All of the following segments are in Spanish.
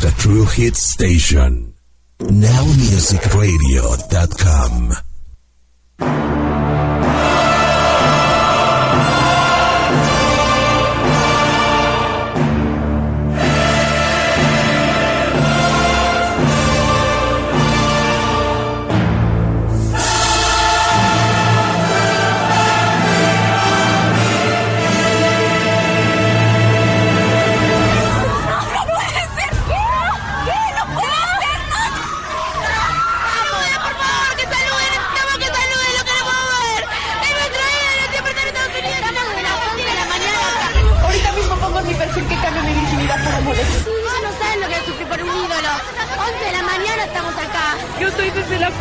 The True Hit Station. NowMusicRadio.com.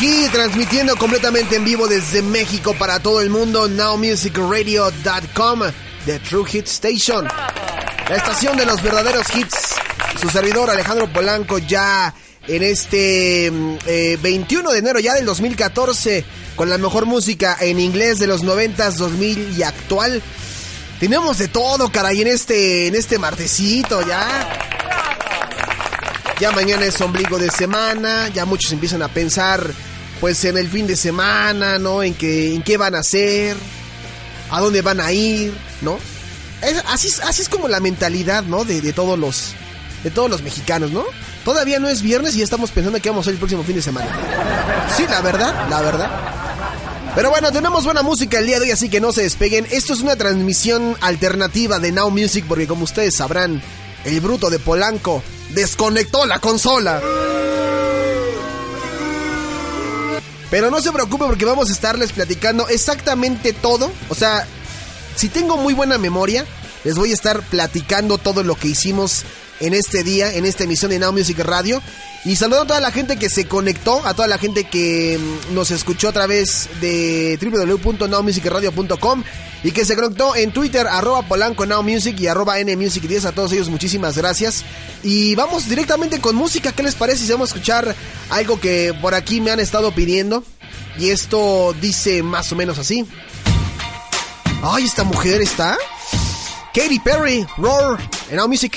aquí transmitiendo completamente en vivo desde México para todo el mundo nowmusicradio.com The True Hit Station. La estación de los verdaderos hits. Su servidor Alejandro Polanco ya en este 21 mm, eh, de enero ya del 2014 con la mejor música en inglés de los 90s, 2000 y actual. Tenemos de todo, caray, en este en este martesito ya. Ya mañana es ombligo de semana, ya muchos empiezan a pensar pues en el fin de semana, ¿no? En qué, en qué van a hacer, a dónde van a ir, ¿no? así, así es como la mentalidad, ¿no? De, todos los de todos los mexicanos, ¿no? Todavía no es viernes y ya estamos pensando que vamos a ir el próximo fin de semana. Sí, la verdad, la verdad. Pero bueno, tenemos buena música el día de hoy, así que no se despeguen. Esto es una transmisión alternativa de Now Music, porque como ustedes sabrán, el bruto de Polanco desconectó la consola. Pero no se preocupe porque vamos a estarles platicando exactamente todo. O sea, si tengo muy buena memoria, les voy a estar platicando todo lo que hicimos en este día, en esta emisión de Now Music Radio. Y saludo a toda la gente que se conectó, a toda la gente que mm, nos escuchó a través de www.nowmusicradio.com y que se conectó en Twitter, arroba Polanco Now Music y arroba NMusic 10. A todos ellos, muchísimas gracias. Y vamos directamente con música. ¿Qué les parece si vamos a escuchar algo que por aquí me han estado pidiendo? Y esto dice más o menos así. Ay, esta mujer está. Katy Perry, Roar, en Now Music.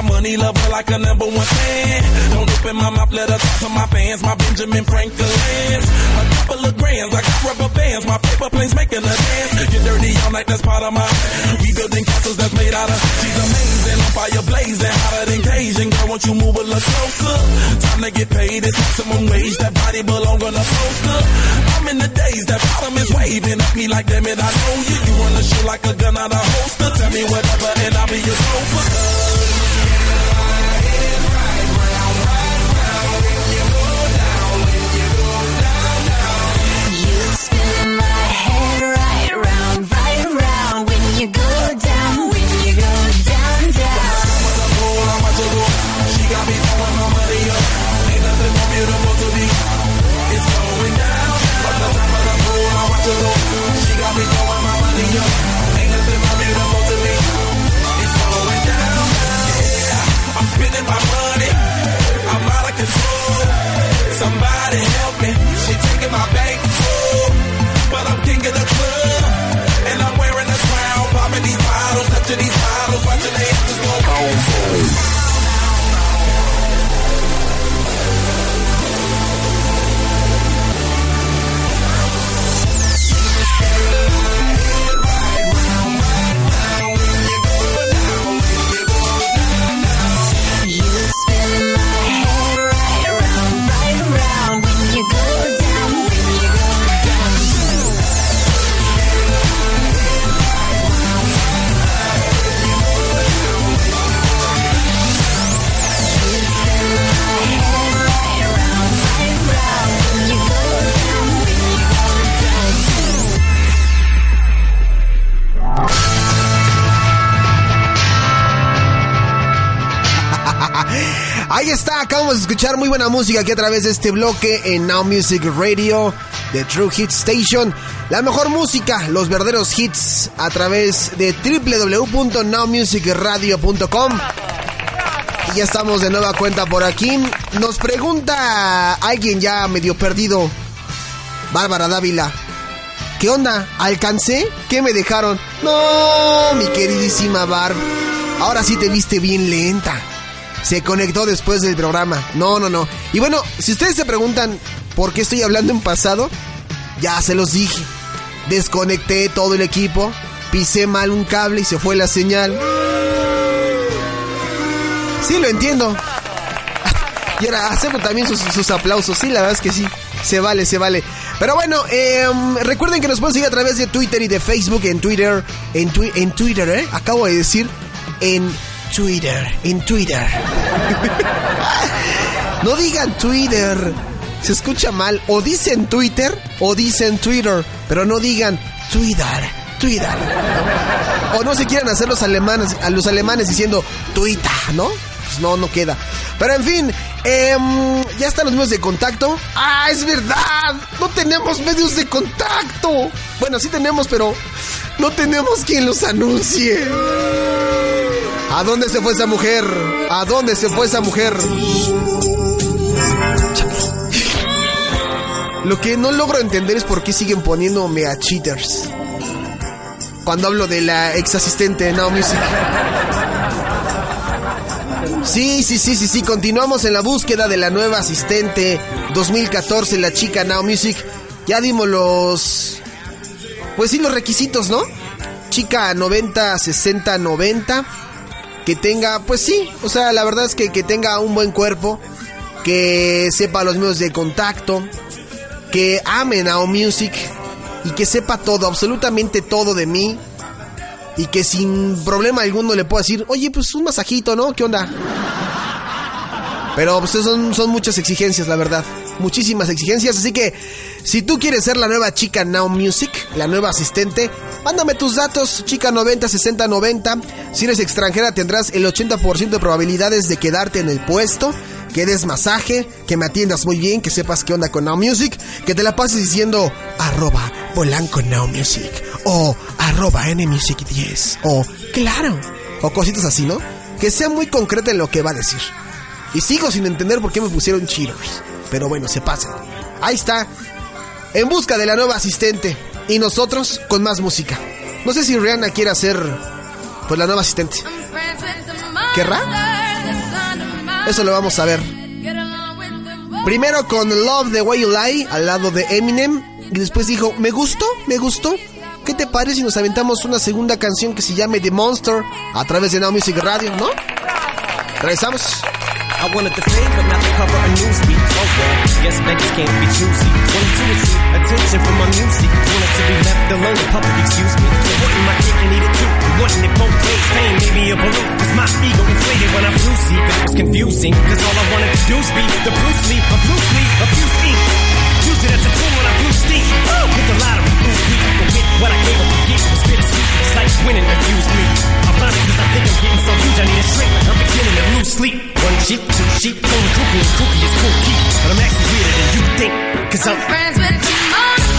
Money lover like a number one fan. Don't open my mouth, let her talk to my fans. My Benjamin Franklin's. A couple of grands, I got rubber bands. My paper planes making a dance. Get dirty all night, that's part of my. We building castles that's made out of. She's amazing, on fire blazing, hotter than Cajun. Girl, won't you move a little closer? Time to get paid, it's maximum wage. That body belong on a poster. I'm in the days, that bottom is waving at me like, damn it, I know you. You run the show like a gun out of holster. Tell me whatever, and I'll be your chauffeur. acabamos de escuchar muy buena música aquí a través de este bloque en Now Music Radio de True Hit Station. La mejor música, los verdaderos hits a través de www.nowmusicradio.com. Y ya estamos de nueva cuenta por aquí. Nos pregunta alguien ya medio perdido, Bárbara Dávila. ¿Qué onda? ¿Alcancé? ¿Qué me dejaron? No, mi queridísima Barb. Ahora sí te viste bien lenta se conectó después del programa. No, no, no. Y bueno, si ustedes se preguntan por qué estoy hablando en pasado, ya se los dije. Desconecté todo el equipo, pisé mal un cable y se fue la señal. Sí, lo entiendo. Y ahora acepto también sus, aplausos. Sí, la verdad es que sí. Se vale, se vale. Pero bueno, em, recuerden que nos pueden seguir a través de Twitter y de Facebook. En Twitter, en, en Twitter, ¿eh? Acabo de decir en Twitter, en Twitter. no digan Twitter. Se escucha mal. O dicen Twitter o dicen Twitter. Pero no digan Twitter, Twitter. O no se quieren hacer los alemanes, a los alemanes diciendo Twitter, ¿no? Pues no, no queda. Pero en fin, em, ya están los medios de contacto. ¡Ah, es verdad! No tenemos medios de contacto. Bueno, sí tenemos, pero no tenemos quien los anuncie. ¿A dónde se fue esa mujer? ¿A dónde se fue esa mujer? Lo que no logro entender es por qué siguen poniendo mea cheaters. Cuando hablo de la ex asistente de Now Music. Sí, sí, sí, sí, sí. Continuamos en la búsqueda de la nueva asistente 2014, la chica Now Music. Ya dimos los. Pues sí, los requisitos, ¿no? Chica 90, 60, 90. Que tenga, pues sí, o sea, la verdad es que, que tenga un buen cuerpo. Que sepa los medios de contacto. Que ame Now Music. Y que sepa todo, absolutamente todo de mí y que sin problema alguno le pueda decir, oye, pues un masajito, ¿no? ¿Qué onda? Pero pues son, son muchas exigencias, la verdad. Muchísimas exigencias. Así que si tú quieres ser la nueva chica Now Music, la nueva asistente, mándame tus datos, chica 90 60 90. Si eres extranjera tendrás el 80% de probabilidades de quedarte en el puesto. Que des masaje, que me atiendas muy bien, que sepas qué onda con Now Music, que te la pases diciendo arroba Polanco Now Music o arroba Nmusic 10 o claro o cositas así, ¿no? Que sea muy concreta en lo que va a decir. Y sigo sin entender por qué me pusieron cheaters. Pero bueno, se pasan. Ahí está. En busca de la nueva asistente. Y nosotros con más música. No sé si Rihanna quiere hacer pues la nueva asistente. ¿Querrá? Eso lo vamos a ver. Primero con Love the Way You Lie al lado de Eminem. Y después dijo, me gustó, me gustó. ¿Qué te parece si nos aventamos una segunda canción que se llame The Monster a través de Now Music Radio, no? Regresamos. I wanted the fame, but not the cover of Newsweek. Oh well, guess beggars can't be choosy. Wanted to receive attention from my music. Wanted to be left alone, the public excuse me. It wasn't my cake and eat it too. Wasn't it both ways. Fame made me a balloon. Cause my ego inflated when I'm see. But it was confusing. Cause all I wanted to do was be the Bruce Lee of Bruce Lee, abuse me. Use it as a tool when I blew steam. Hit the lottery, ooh, wee. But with what I gave up to get was bittersweet. It's like winning abused me. I'm funny cause I think I'm getting so huge I need a shrink. I'm beginning to lose sleep. One sheep, two sheep, phone cuckoo, and kooky is cool keep. But I'm actually weirder than you think. Cause I'm friends with Timon.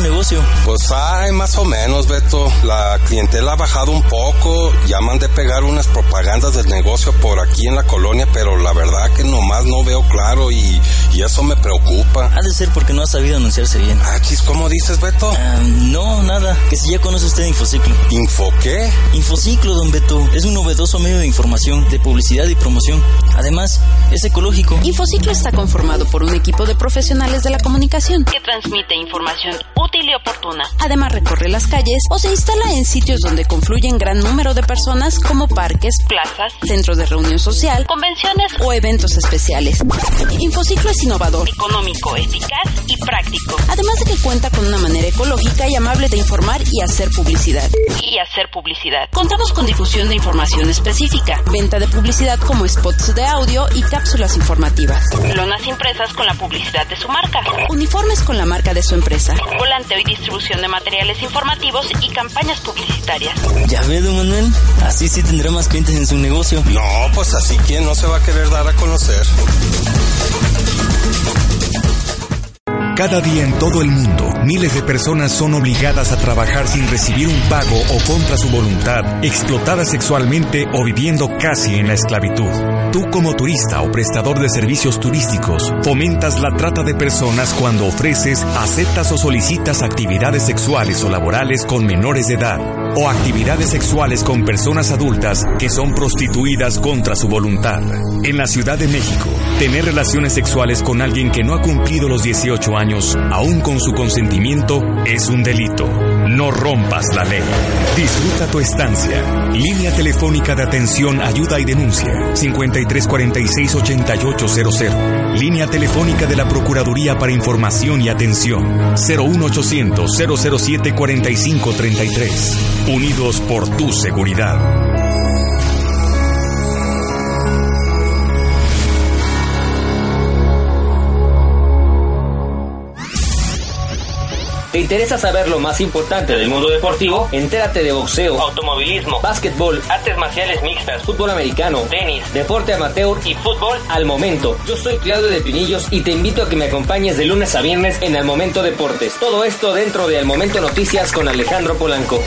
Su negocio? Pues hay más o menos, Beto. La clientela ha bajado un poco. Llaman de pegar unas propagandas del negocio por aquí en la colonia, pero la verdad que nomás no veo claro y, y eso me preocupa. Ha de ser porque no ha sabido anunciarse bien. Ah, chis, ¿cómo dices, Beto? Ah, no, nada. Que si ya conoce usted Infociclo. ¿Info qué? Infociclo, don Beto. Es un novedoso medio de información, de publicidad y promoción. Además, es ecológico. Infociclo está conformado por un equipo de profesionales de la comunicación que transmite información útil y oportuna. Además recorre las calles o se instala en sitios donde confluyen gran número de personas como parques, plazas, centros de reunión social, convenciones o eventos especiales. Infociclo es innovador, económico, eficaz y práctico. Además de que cuenta con una manera ecológica y amable de informar y hacer publicidad. Y hacer publicidad. Contamos con difusión de información específica, venta de publicidad como spots de audio y cápsulas informativas. Lonas impresas con la publicidad de su marca. Uniformes con la marca de su empresa. Volanteo y distribución de materiales informativos y campañas publicitarias. Ya ve, don Manuel, así sí tendrá más clientes en su negocio. No, pues así quién no se va a querer dar a conocer. Cada día en todo el mundo, miles de personas son obligadas a trabajar sin recibir un pago o contra su voluntad, explotadas sexualmente o viviendo casi en la esclavitud. Tú como turista o prestador de servicios turísticos, fomentas la trata de personas cuando ofreces, aceptas o solicitas actividades sexuales o laborales con menores de edad o actividades sexuales con personas adultas que son prostituidas contra su voluntad. En la Ciudad de México, tener relaciones sexuales con alguien que no ha cumplido los 18 años, aún con su consentimiento, es un delito. No rompas la ley. Disfruta tu estancia. Línea telefónica de atención, ayuda y denuncia. 5346-8800. Línea telefónica de la Procuraduría para Información y Atención. 01800-007-4533. Unidos por tu seguridad. ¿Te interesa saber lo más importante del mundo deportivo? Entérate de boxeo, automovilismo, básquetbol, artes marciales mixtas, fútbol americano, tenis, deporte amateur y fútbol al momento. Yo soy Claudio de Pinillos y te invito a que me acompañes de lunes a viernes en Al Momento Deportes. Todo esto dentro de Al Momento Noticias con Alejandro Polanco.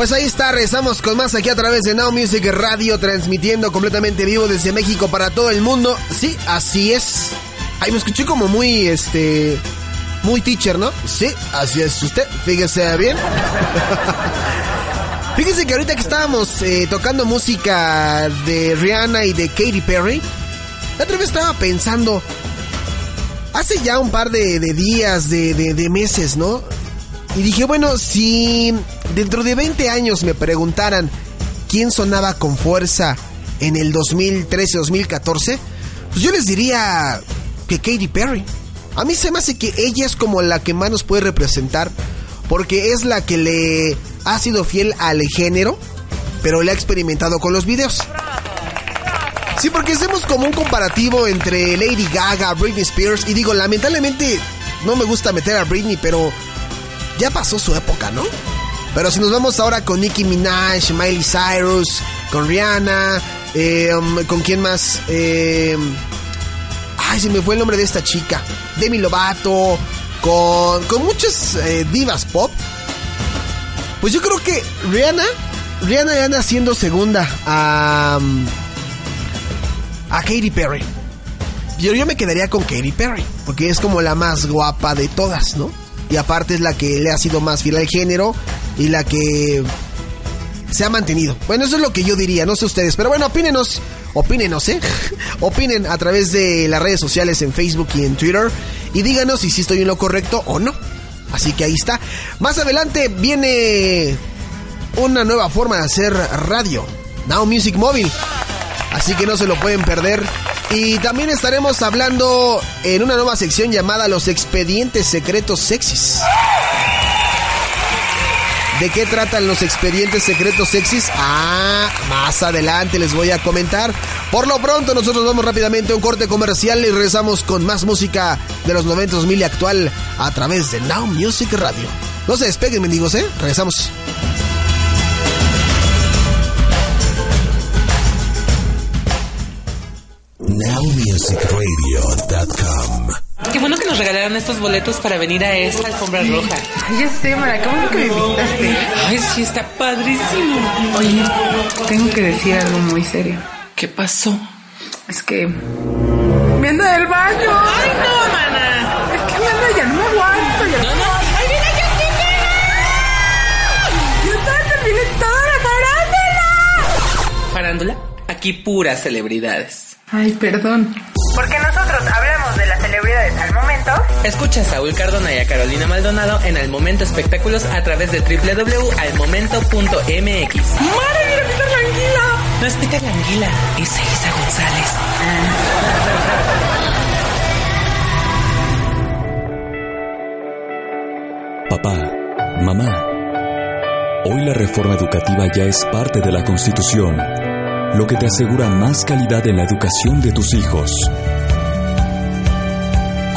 Pues ahí está, rezamos con más aquí a través de Now Music Radio, transmitiendo completamente vivo desde México para todo el mundo. Sí, así es. Ay, me escuché como muy, este, muy teacher, ¿no? Sí, así es usted, fíjese bien. Fíjese que ahorita que estábamos eh, tocando música de Rihanna y de Katy Perry, la otra vez estaba pensando, hace ya un par de, de días, de, de, de meses, ¿no? Y dije, bueno, si dentro de 20 años me preguntaran quién sonaba con fuerza en el 2013-2014, pues yo les diría que Katy Perry. A mí se me hace que ella es como la que más nos puede representar, porque es la que le ha sido fiel al género, pero le ha experimentado con los videos. Sí, porque hacemos como un comparativo entre Lady Gaga, Britney Spears, y digo, lamentablemente no me gusta meter a Britney, pero ya pasó su época, ¿no? Pero si nos vamos ahora con Nicki Minaj, Miley Cyrus, con Rihanna, eh, um, ¿con quién más? Eh, ay, se me fue el nombre de esta chica. Demi Lovato, con, con muchas eh, divas pop. Pues yo creo que Rihanna, Rihanna anda siendo segunda a, um, a Katy Perry. Yo, yo me quedaría con Katy Perry, porque es como la más guapa de todas, ¿no? y aparte es la que le ha sido más fiel al género y la que se ha mantenido. Bueno, eso es lo que yo diría, no sé ustedes, pero bueno, opínenos, opínenos, ¿eh? Opinen a través de las redes sociales en Facebook y en Twitter y díganos si sí estoy en lo correcto o no. Así que ahí está. Más adelante viene una nueva forma de hacer radio, Now Music Móvil. Así que no se lo pueden perder. Y también estaremos hablando en una nueva sección llamada Los expedientes secretos sexys. ¿De qué tratan los expedientes secretos sexys? Ah, más adelante les voy a comentar. Por lo pronto, nosotros vamos rápidamente a un corte comercial y regresamos con más música de los 90 2000 y actual a través de Now Music Radio. No se despeguen, mendigos, ¿eh? Regresamos. NowMusicRadio.com Qué bueno que nos regalaron estos boletos para venir a esta alfombra roja. Ay, ya sé, Mara, qué bueno que me invitaste. Ay, sí, está padrísimo. Oye, tengo que decir algo muy serio. ¿Qué pasó? Es que... ¡Me anda del baño! ¡Ay, no, mana! Es que me anda, ya no me aguanto. Ya no, no. ¡Ay, mira, Justina! ¡Yo te terminé toda la farándula! ¿Farándula? Aquí puras celebridades. Ay, perdón. Porque nosotros hablamos momento. Escucha a Saúl Cardona y a Carolina Maldonado en Al Momento Espectáculos a través de www.almomento.mx. ¡Madre mira, Peter Languila! No es Peter Languila, es Elisa González. Papá, mamá, hoy la reforma educativa ya es parte de la Constitución, lo que te asegura más calidad en la educación de tus hijos.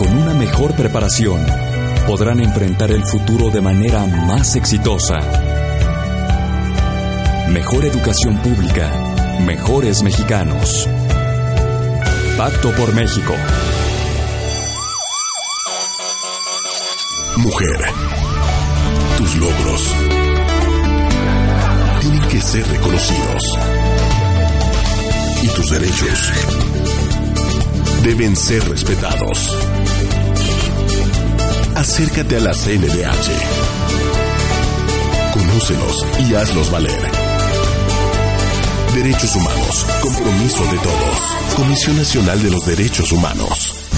Con una mejor preparación, podrán enfrentar el futuro de manera más exitosa. Mejor educación pública, mejores mexicanos. Pacto por México. Mujer, tus logros tienen que ser reconocidos. Y tus derechos deben ser respetados. Acércate a la CNDH. Conócelos y hazlos valer. Derechos Humanos, compromiso de todos. Comisión Nacional de los Derechos Humanos.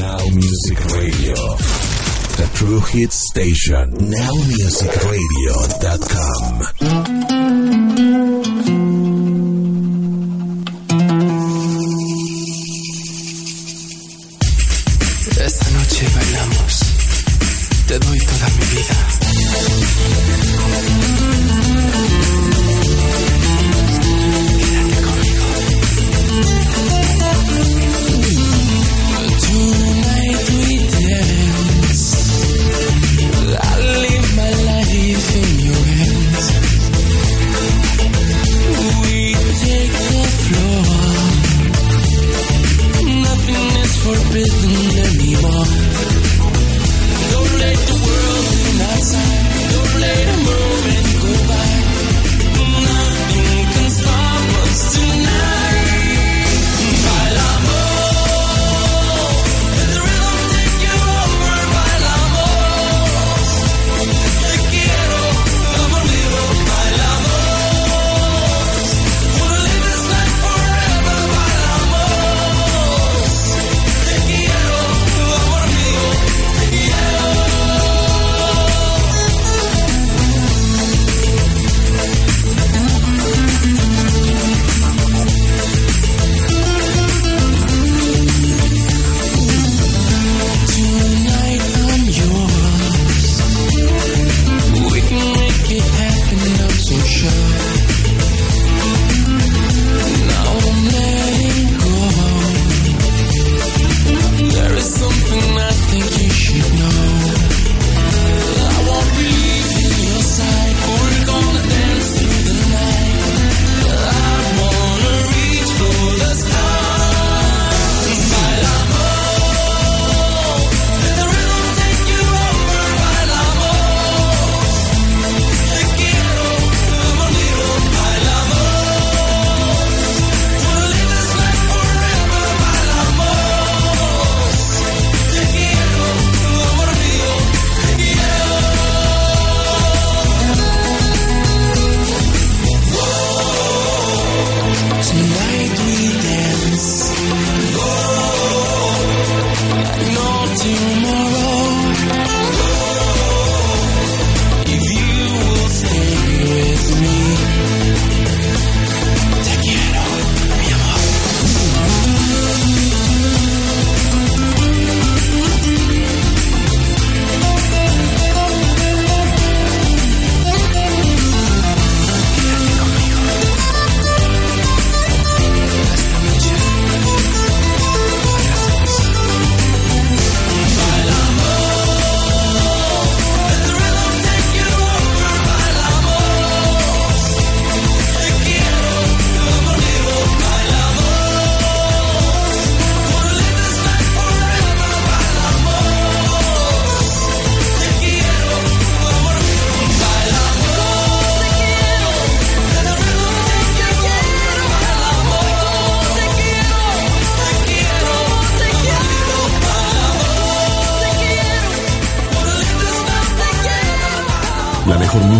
Now Music Radio. The True Hit Station. NowMusicRadio.com.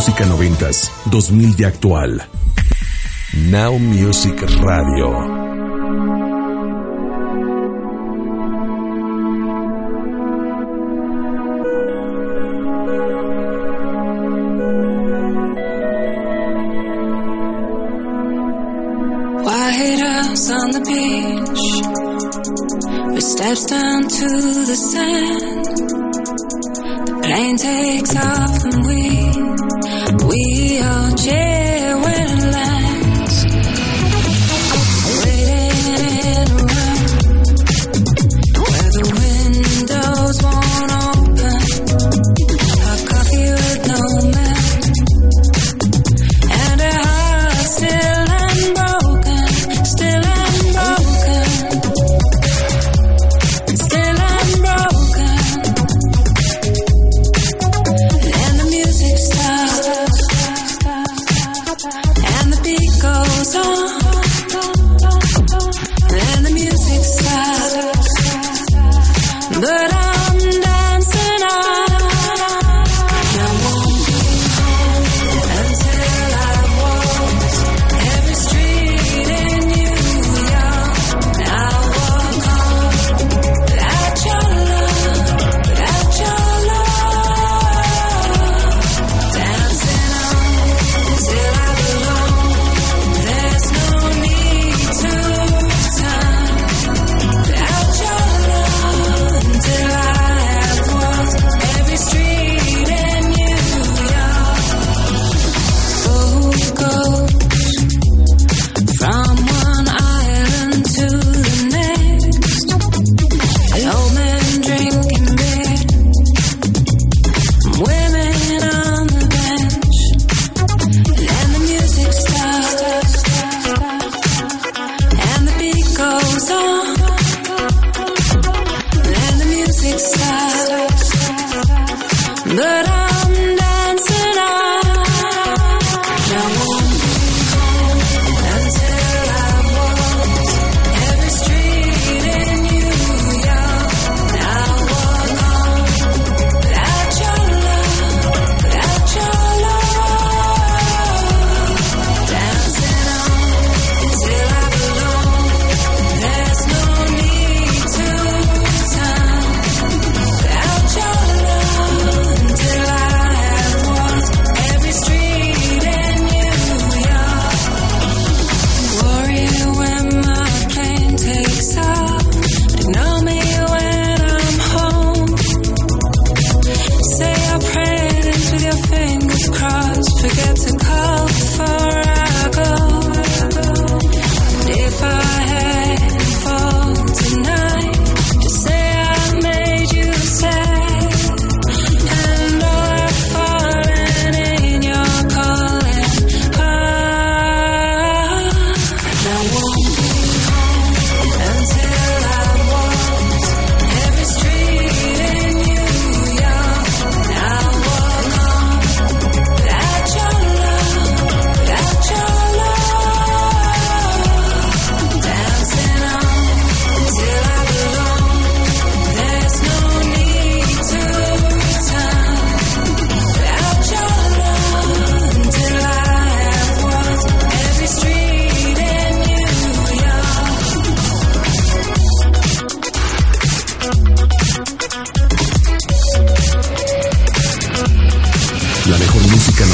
música noventas, 2000 y actual. Now Music Radio.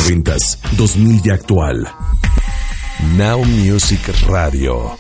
90, 2000 y actual. Now Music Radio.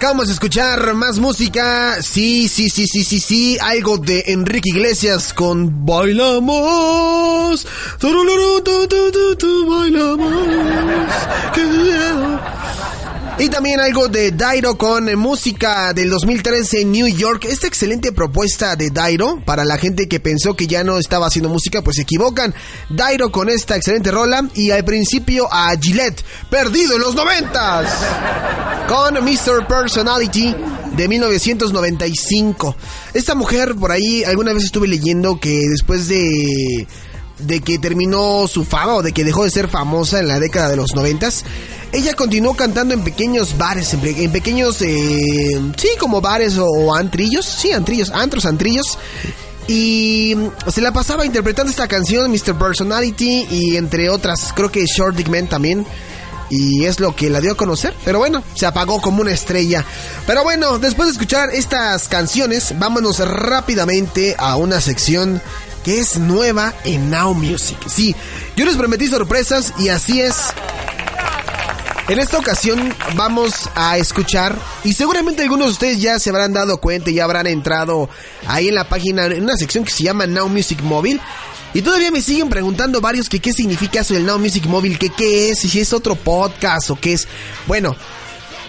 Acabamos de escuchar más música. Sí, sí, sí, sí, sí, sí. Algo de Enrique Iglesias con Bailamos. Bailamos. Y también algo de Dairo con música del 2013 en New York. Esta excelente propuesta de Dairo, para la gente que pensó que ya no estaba haciendo música, pues se equivocan. Dairo con esta excelente rola y al principio a Gillette, perdido en los noventas, con Mr. Personality de 1995. Esta mujer por ahí, alguna vez estuve leyendo que después de de que terminó su fama o de que dejó de ser famosa en la década de los noventas, ella continuó cantando en pequeños bares, en, en pequeños, eh, sí, como bares o, antrillos, sí, antrillos, antros, antrillos. Y se la pasaba interpretando esta canción, Mr. Personality, y entre otras, creo que Short Dick Man también. Y es lo que la dio a conocer. Pero bueno, se apagó como una estrella. Pero bueno, después de escuchar estas canciones, vámonos rápidamente a una sección que es nueva en Now Music. Sí, yo les prometí sorpresas y así es. En esta ocasión vamos a escuchar y seguramente algunos de ustedes ya se habrán dado cuenta y habrán entrado ahí en la página en una sección que se llama Now Music Móvil. Y todavía me siguen preguntando varios que qué significa eso del Now Music Móvil, que qué es, si es otro podcast o qué es. Bueno,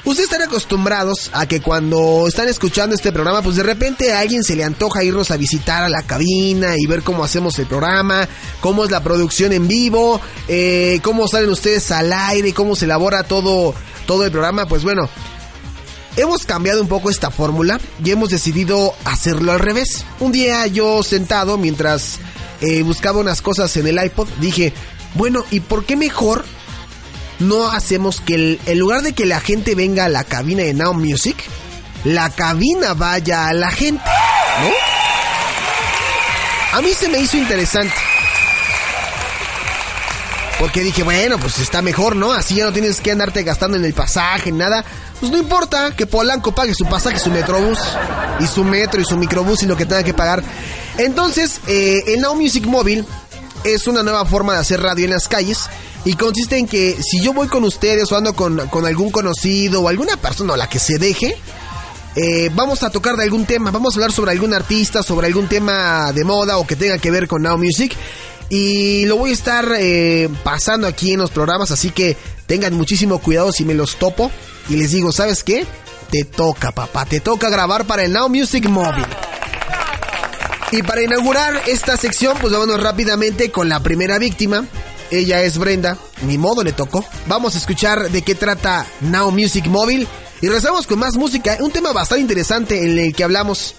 Ustedes están acostumbrados a que cuando están escuchando este programa, pues de repente a alguien se le antoja irnos a visitar a la cabina y ver cómo hacemos el programa, cómo es la producción en vivo, eh, cómo salen ustedes al aire, cómo se elabora todo, todo el programa. Pues bueno, hemos cambiado un poco esta fórmula y hemos decidido hacerlo al revés. Un día yo sentado mientras eh, buscaba unas cosas en el iPod, dije, bueno, ¿y por qué mejor no hacemos que el, en lugar de que la gente venga a la cabina de Now Music, la cabina vaya a la gente, ¿no? A mí se me hizo interesante. Porque dije, bueno, pues está mejor, ¿no? Así ya no tienes que andarte gastando en el pasaje, nada. Pues no importa que Polanco pague su pasaje, su metrobús, y su metro, y su microbús, y lo que tenga que pagar. Entonces, eh, el Now Music Móvil es una nueva forma de hacer radio en las calles. Y consiste en que si yo voy con ustedes o ando con, con algún conocido o alguna persona o la que se deje, eh, vamos a tocar de algún tema, vamos a hablar sobre algún artista, sobre algún tema de moda o que tenga que ver con Now Music. Y lo voy a estar eh, pasando aquí en los programas, así que tengan muchísimo cuidado si me los topo. Y les digo, ¿sabes qué? Te toca, papá, te toca grabar para el Now Music Móvil. Y para inaugurar esta sección, pues vámonos rápidamente con la primera víctima. Ella es Brenda, ni modo le tocó. Vamos a escuchar de qué trata Now Music Móvil. Y regresamos con más música, un tema bastante interesante en el que hablamos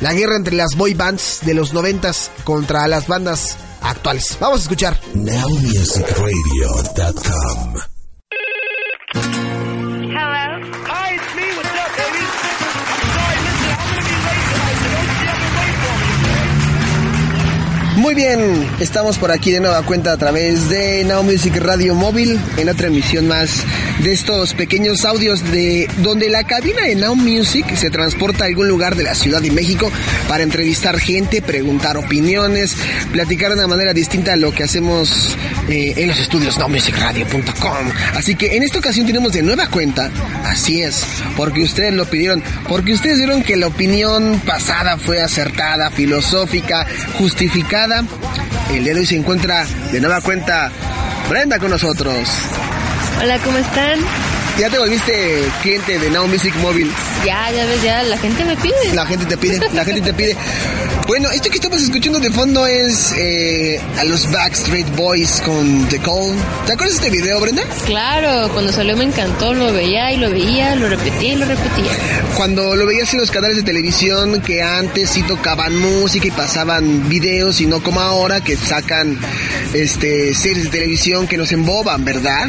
la guerra entre las boy bands de los noventas contra las bandas actuales. Vamos a escuchar. Muy bien, estamos por aquí de nueva cuenta a través de Now Music Radio Móvil en otra emisión más de estos pequeños audios de donde la cabina de Now Music se transporta a algún lugar de la Ciudad de México para entrevistar gente, preguntar opiniones, platicar de una manera distinta a lo que hacemos eh, en los estudios nowmusicradio.com. Así que en esta ocasión tenemos de nueva cuenta, así es, porque ustedes lo pidieron, porque ustedes vieron que la opinión pasada fue acertada, filosófica, justificada. El día de hoy se encuentra de nueva cuenta Brenda con nosotros. Hola, ¿cómo están? ¿Ya te volviste cliente de Now Music Móvil? Ya, ya ves, ya la gente me pide. La gente te pide, la gente te pide. Bueno, esto que estamos escuchando de fondo es eh, a los Backstreet Boys con The Call. ¿Te acuerdas de este video, Brenda? Claro, cuando salió me encantó, lo veía y lo veía, lo repetía y lo repetía. Cuando lo veías en los canales de televisión que antes sí tocaban música y pasaban videos y no como ahora que sacan este series de televisión que nos emboban, ¿verdad?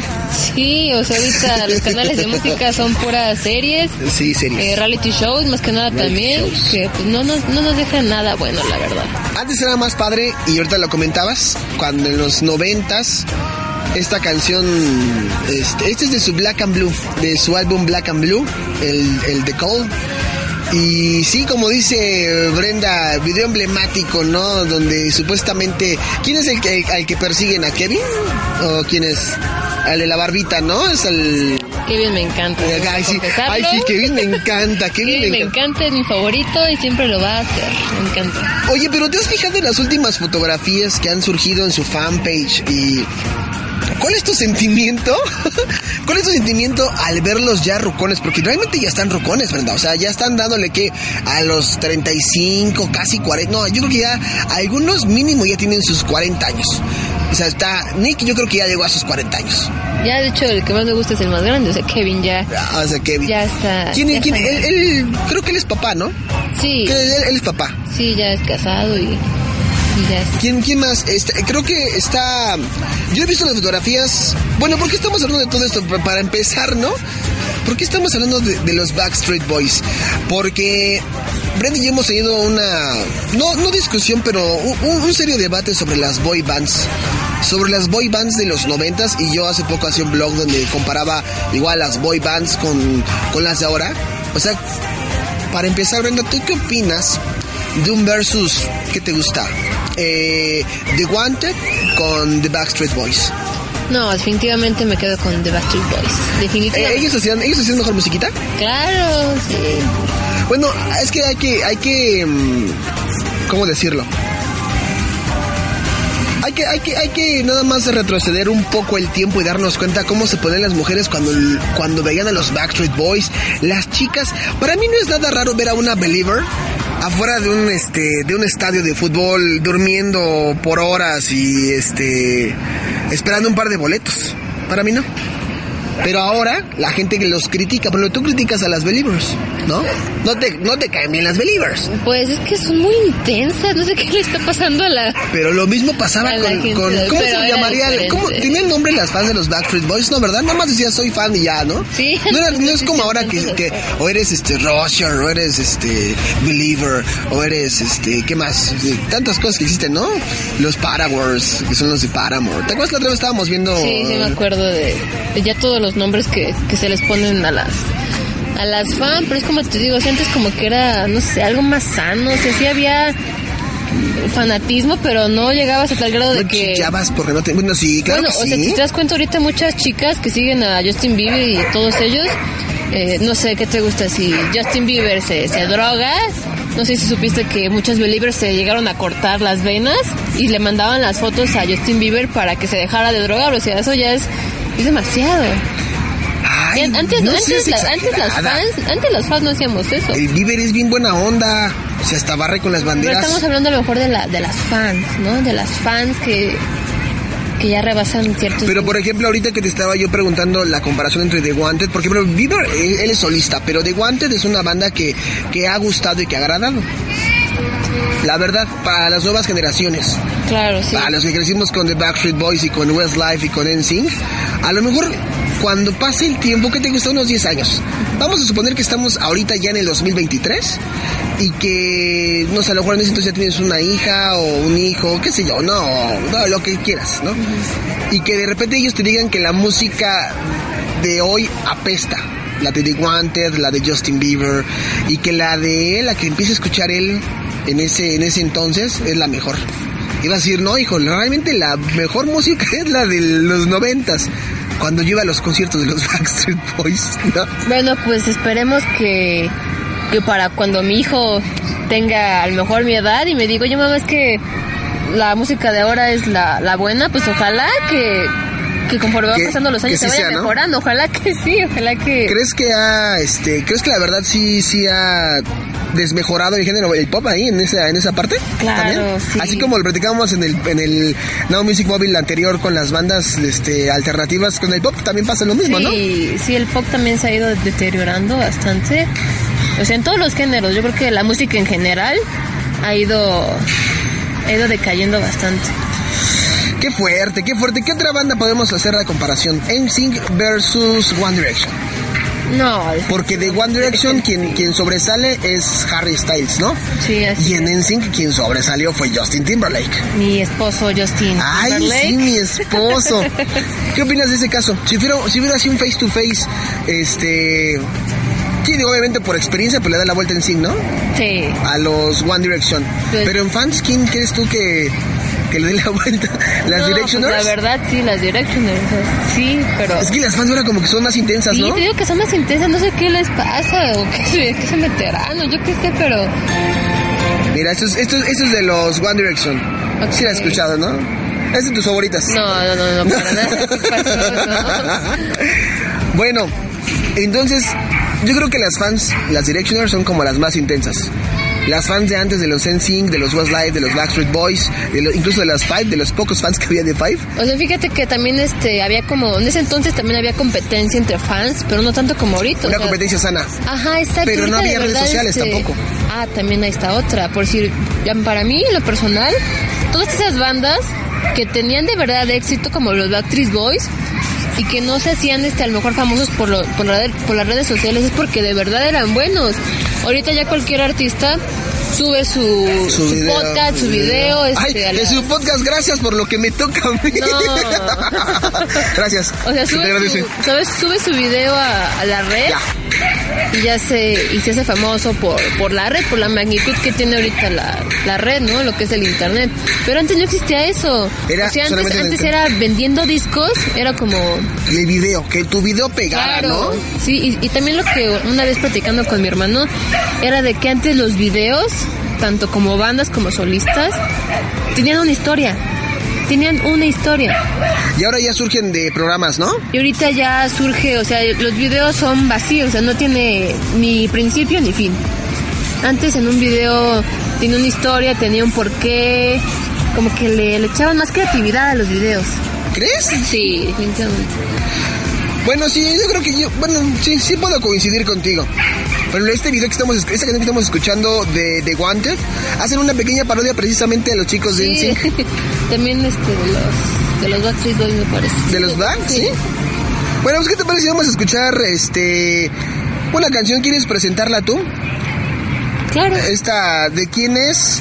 Sí, o sea, ahorita los canales de música son puras series, Sí, series. eh, reality shows, más que nada Reality también, shows. que pues, no, nos, no nos dejan nada bueno, la verdad. Antes era más padre y ahorita lo comentabas cuando en los noventas esta canción este, este es de su Black and Blue de su álbum Black and Blue el, el The Call y sí como dice Brenda video emblemático no donde supuestamente quién es el que al que persiguen a Kevin o quién es al de la barbita no es el Kevin me encanta. Ay, sí, ay, sí, Kevin me encanta, Kevin Kevin me me encanta, es mi favorito y siempre lo va a hacer. Me encanta. Oye, pero ¿te has fijado en las últimas fotografías que han surgido en su fanpage y cuál es tu sentimiento? ¿Cuál es tu sentimiento al verlos ya rucones? Porque realmente ya están rucones, Brenda. O sea, ya están dándole que a los 35, casi 40. No, yo creo que ya algunos mínimo ya tienen sus 40 años. O sea, está Nick, yo creo que ya llegó a sus 40 años. Ya, de hecho, el que más me gusta es el más grande, o sea, Kevin ya. Ah, o sea, Kevin. Ya está. ¿Quién, ya quién- está- él, él- creo que él es papá, ¿no? Sí. Él, él es papá. Sí, ya es casado y, ¿Quién, quién más? Este, creo que está. Yo he visto las fotografías. Bueno, ¿por qué estamos hablando de todo esto? Pa- Para empezar, ¿no? ¿Por qué estamos hablando de, los Backstreet Boys? Porque Brenda y yo hemos tenido una. No, no discusión, pero un- un serio debate sobre las boy bands. Sobre las boy bands de los noventas. Y yo hace poco hacía un blog donde comparaba igual las boy bands con, con las de ahora. O sea, para empezar, Brenda, ¿tú qué opinas de un versus que te gusta? Eh, The Wanted con The Backstreet Boys. No, definitivamente me quedo con The Backstreet Boys. Eh, Definitivamente. ¿ellos, hacían, ¿Ellos hacían mejor musiquita? Claro, sí. Bueno, es que hay que, hay que, mm, ¿cómo decirlo? Hay que, hay que, hay que nada más retroceder un poco el tiempo y darnos cuenta cómo se ponen las mujeres cuando, cuando veían a los Backstreet Boys, las chicas. Para mí no es nada raro ver a una Believer afuera de un este de un estadio de fútbol durmiendo por horas y este esperando un par de boletos. Para mí no. Pero ahora la gente que los critica, pero tú criticas a las Believers, ¿no? No te, no te caen bien las Believers. Pues es que son muy intensas, no sé qué le está pasando a la... Pero lo mismo pasaba con, gente, con- ¿cómo se llamaría? ¿Cómo, el nombre las fans de los Backstreet Boys, ¿no? ¿Verdad? Nada más decía soy fan y ya, ¿no? Sí. No, era- no es como ahora que, que o eres este Rusher, o eres este Believer, o eres este, ¿qué más? Tantas cosas que existen, ¿no? Los Parawars, que son los de Paramore. ¿Te acuerdas que la otra vez estábamos viendo? Sí, sí me acuerdo de, de ya todos los nombres que, que se les ponen a las a las fans, pero es como te digo, antes como que era, no sé, algo más sano, o sea, sí había fanatismo, pero no llegabas a tal grado de No que... chillabas porque no te... Bueno, sí, claro bueno, que o sea, si te das cuenta ahorita muchas chicas que siguen a Justin Bieber y todos ellos, eh, no sé qué te gusta, si Justin Bieber se, se droga, no sé si supiste que muchas believers se llegaron a cortar las venas y le mandaban las fotos a Justin Bieber para que se dejara de drogar, o sea, eso ya es, es demasiado. Ay, antes, no antes, la- antes las fans, antes las fans no hacíamos eso. El Bieber es bien buena onda. Se hasta barre con las Pero banderas. estamos hablando a lo mejor de, la, de las fans, ¿no? De las fans que, que ya rebasan ciertos... Pero por ejemplo, ahorita que te estaba yo preguntando la comparación entre The Wanted, porque Bieber, eh, él es solista, pero The Wanted es una banda que, que ha gustado y que ha agradado. La verdad, para las nuevas generaciones. Claro, sí. Para los que crecimos con The Backstreet Boys y con Westlife y con NSYNC, a lo mejor cuando pase el tiempo, que te gusta unos 10 años, vamos a suponer que estamos ahorita ya en el 2023 y que, no sé, a lo mejor en ese entonces ya tienes una hija o un hijo, qué sé yo, no, no, lo que quieras, ¿no? Y que de repente ellos te digan que la música de hoy apesta. La de The Wanted, la de Justin Bieber, y que la de él, la que empieza a escuchar él en ese, en ese entonces, es la mejor. Iba a decir, no, hijo, realmente la mejor música es la de los noventas. Cuando yo iba a los conciertos de los Backstreet Boys, ¿no? Bueno, pues esperemos que, que para cuando mi hijo tenga a lo mejor mi edad y me digo, oye mamá, es que la música de ahora es la, la buena, pues ojalá que, que conforme van pasando los años sí se vaya sea, ¿no? mejorando, ojalá que sí, ojalá que... ¿Crees que ha, este, crees que la verdad sí, sí ha desmejorado el género el pop ahí en esa, en esa parte? Claro, sí. Así como lo platicábamos en el, en el Now Music Mobile anterior con las bandas, este, alternativas, con el pop también pasa lo mismo, ¿no? Sí, sí, el pop también se ha ido deteriorando bastante. O sea, en todos los géneros. Yo creo que la música en general ha ido, ha ido decayendo bastante. Qué fuerte, qué fuerte. ¿Qué otra banda podemos hacer la comparación? NSYNC versus One Direction. No, Porque de One Direction quien, quien sobresale es Harry Styles, ¿no? sí, así. Y en NSYNC quien sobresalió fue Justin Timberlake. Mi esposo Justin Ay, Timberlake. sí, mi esposo. ¿Qué opinas de ese caso? Si hubiera, si hubiera sido un face to face, este... Sí, digo, obviamente por experiencia, pues le da la vuelta en sí, ¿no? Sí. A los One Direction. Pues- Pero en fans, ¿quién crees tú que, que le dé la vuelta. Las No, Directioners. pues la verdad, sí, las Directioners. o sea, Sí, pero. Es que las fans ahora como que son más intensas, Sí, ¿no? te digo que son más intensas, no sé qué les pasa, o que se, que se meterán, o yo qué sé, pero. Mira, esto es, esto, es- esto es de los One Direction. Sí la has escuchado, ¿no? Es de tus favoritas. No, no, no, no, para nada. ¿Qué pasó? No. Bueno, entonces yo creo que las fans, las Directioners son como las más intensas. Las fans de antes de los NSYNC, de los Westlife, de los Backstreet Boys, de lo- incluso de las Five, de los pocos fans que había de Five. O sea, fíjate que también este había como, en ese entonces también había competencia entre fans, pero no tanto como ahorita. o Una sea- competencia sana. Ajá, exacto. Pero no había redes sociales este, tampoco. Ah, también ahí está otra. Por decir, para mí, en lo personal, todas esas bandas que tenían de verdad éxito, como los Backstreet Boys, y que no se hacían este, a lo mejor famosos por, lo- por, la- por las redes sociales, es porque de verdad eran buenos. Ahorita ya cualquier artista sube su, su video, podcast, su video. Ay, Este, a de la- su podcast, gracias por lo que me toca a mí. gracias. O sea, sube su, ¿sabes? sube su video a, a la red y ya se, y se hace famoso por, por la red, por la magnitud que tiene ahorita la, la red, ¿no? Lo que es el internet. Pero antes no existía eso. Era o sea, antes, antes era vendiendo discos, era como... El video, que tu video pegara, Claro, ¿no? sí, y, y también lo que una vez platicando con mi hermano era de que antes los videos, tanto como bandas como solistas, tenían una historia. Tenían una historia. Y ahora ya surgen de programas, ¿no? Y ahorita ya surge, o sea, los videos son vacíos, o sea, no tiene ni principio ni fin. Antes en un video tenía una historia, tenía un porqué, como que le, le echaban más creatividad a los videos. ¿Crees? Sí, definitivamente. Bueno, sí, yo creo que yo, bueno, sí, sí puedo coincidir contigo. Pero este video que estamos, esta canción que estamos escuchando de The Wanted, hacen una pequeña parodia precisamente a los chicos de NSYNC. también este, de los, de los Backstreet Boys me parece. ¿De los Black? Sí. Bueno, pues ¿qué te parece vamos a escuchar este una canción? ¿Quieres presentarla tú? Claro. Esta, ¿de quién es?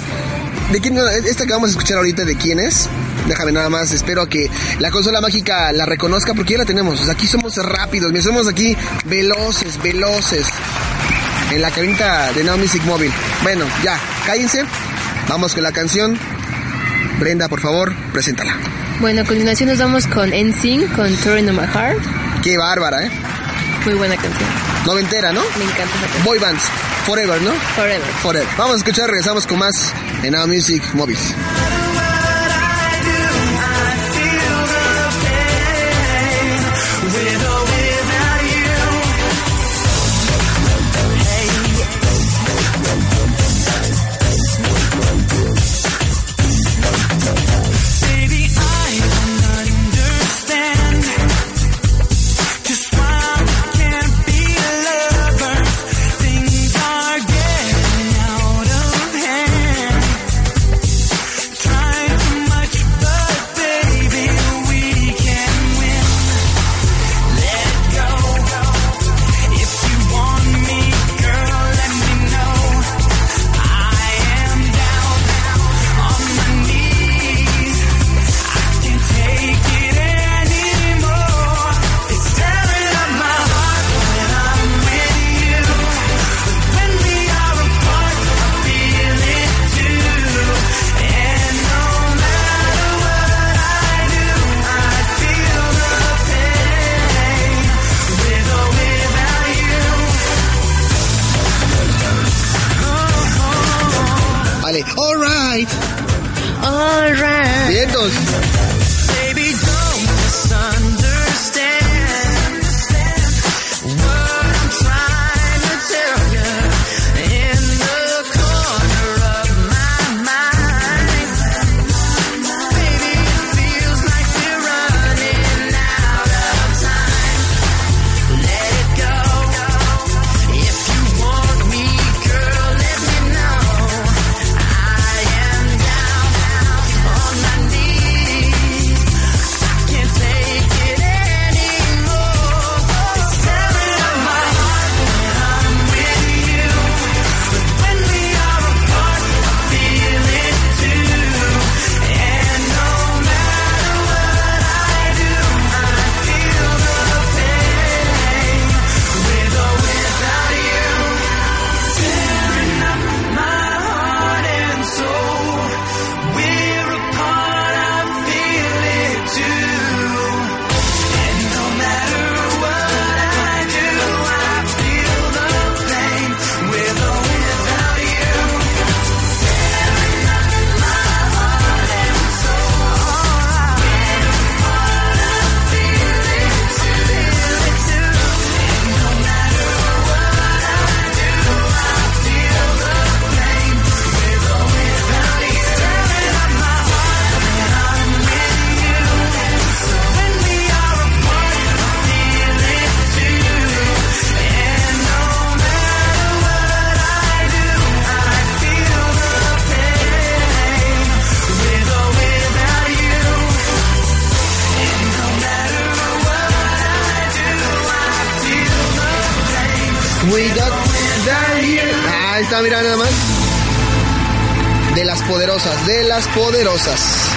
¿De quién? Esta que vamos a escuchar ahorita, ¿de quién es? Déjame nada más, espero que la consola mágica la reconozca porque ya la tenemos. O sea, aquí somos rápidos, somos aquí veloces, veloces. En la cabinita de Now Music Móvil. Bueno, ya, cállense. Vamos con la canción. Brenda, por favor, preséntala. Bueno, a continuación nos vamos con NSYNC, con Touring on My Heart. Qué bárbara, ¿eh? Muy buena canción. Noventera, ¿no? Me encanta esa canción. Boy bands. Forever, ¿no? Forever. Forever. Vamos a escuchar, regresamos con más en Now Music Móvil. Poderosas.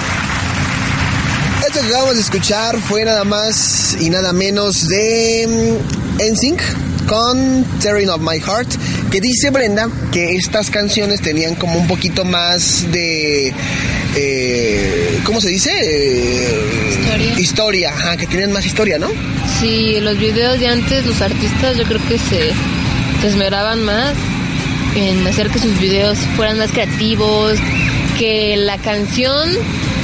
Esto que acabamos de escuchar fue nada más y nada menos de mm, NSYNC con Tearing of My Heart, que dice Brenda que estas canciones tenían como un poquito más de... eh, ¿Cómo se dice? Eh, Historia. Historia, ajá, que tienen más historia, ¿no? Sí, los videos de antes, los artistas yo creo que se, se esmeraban más en hacer que sus videos fueran más creativos, que la canción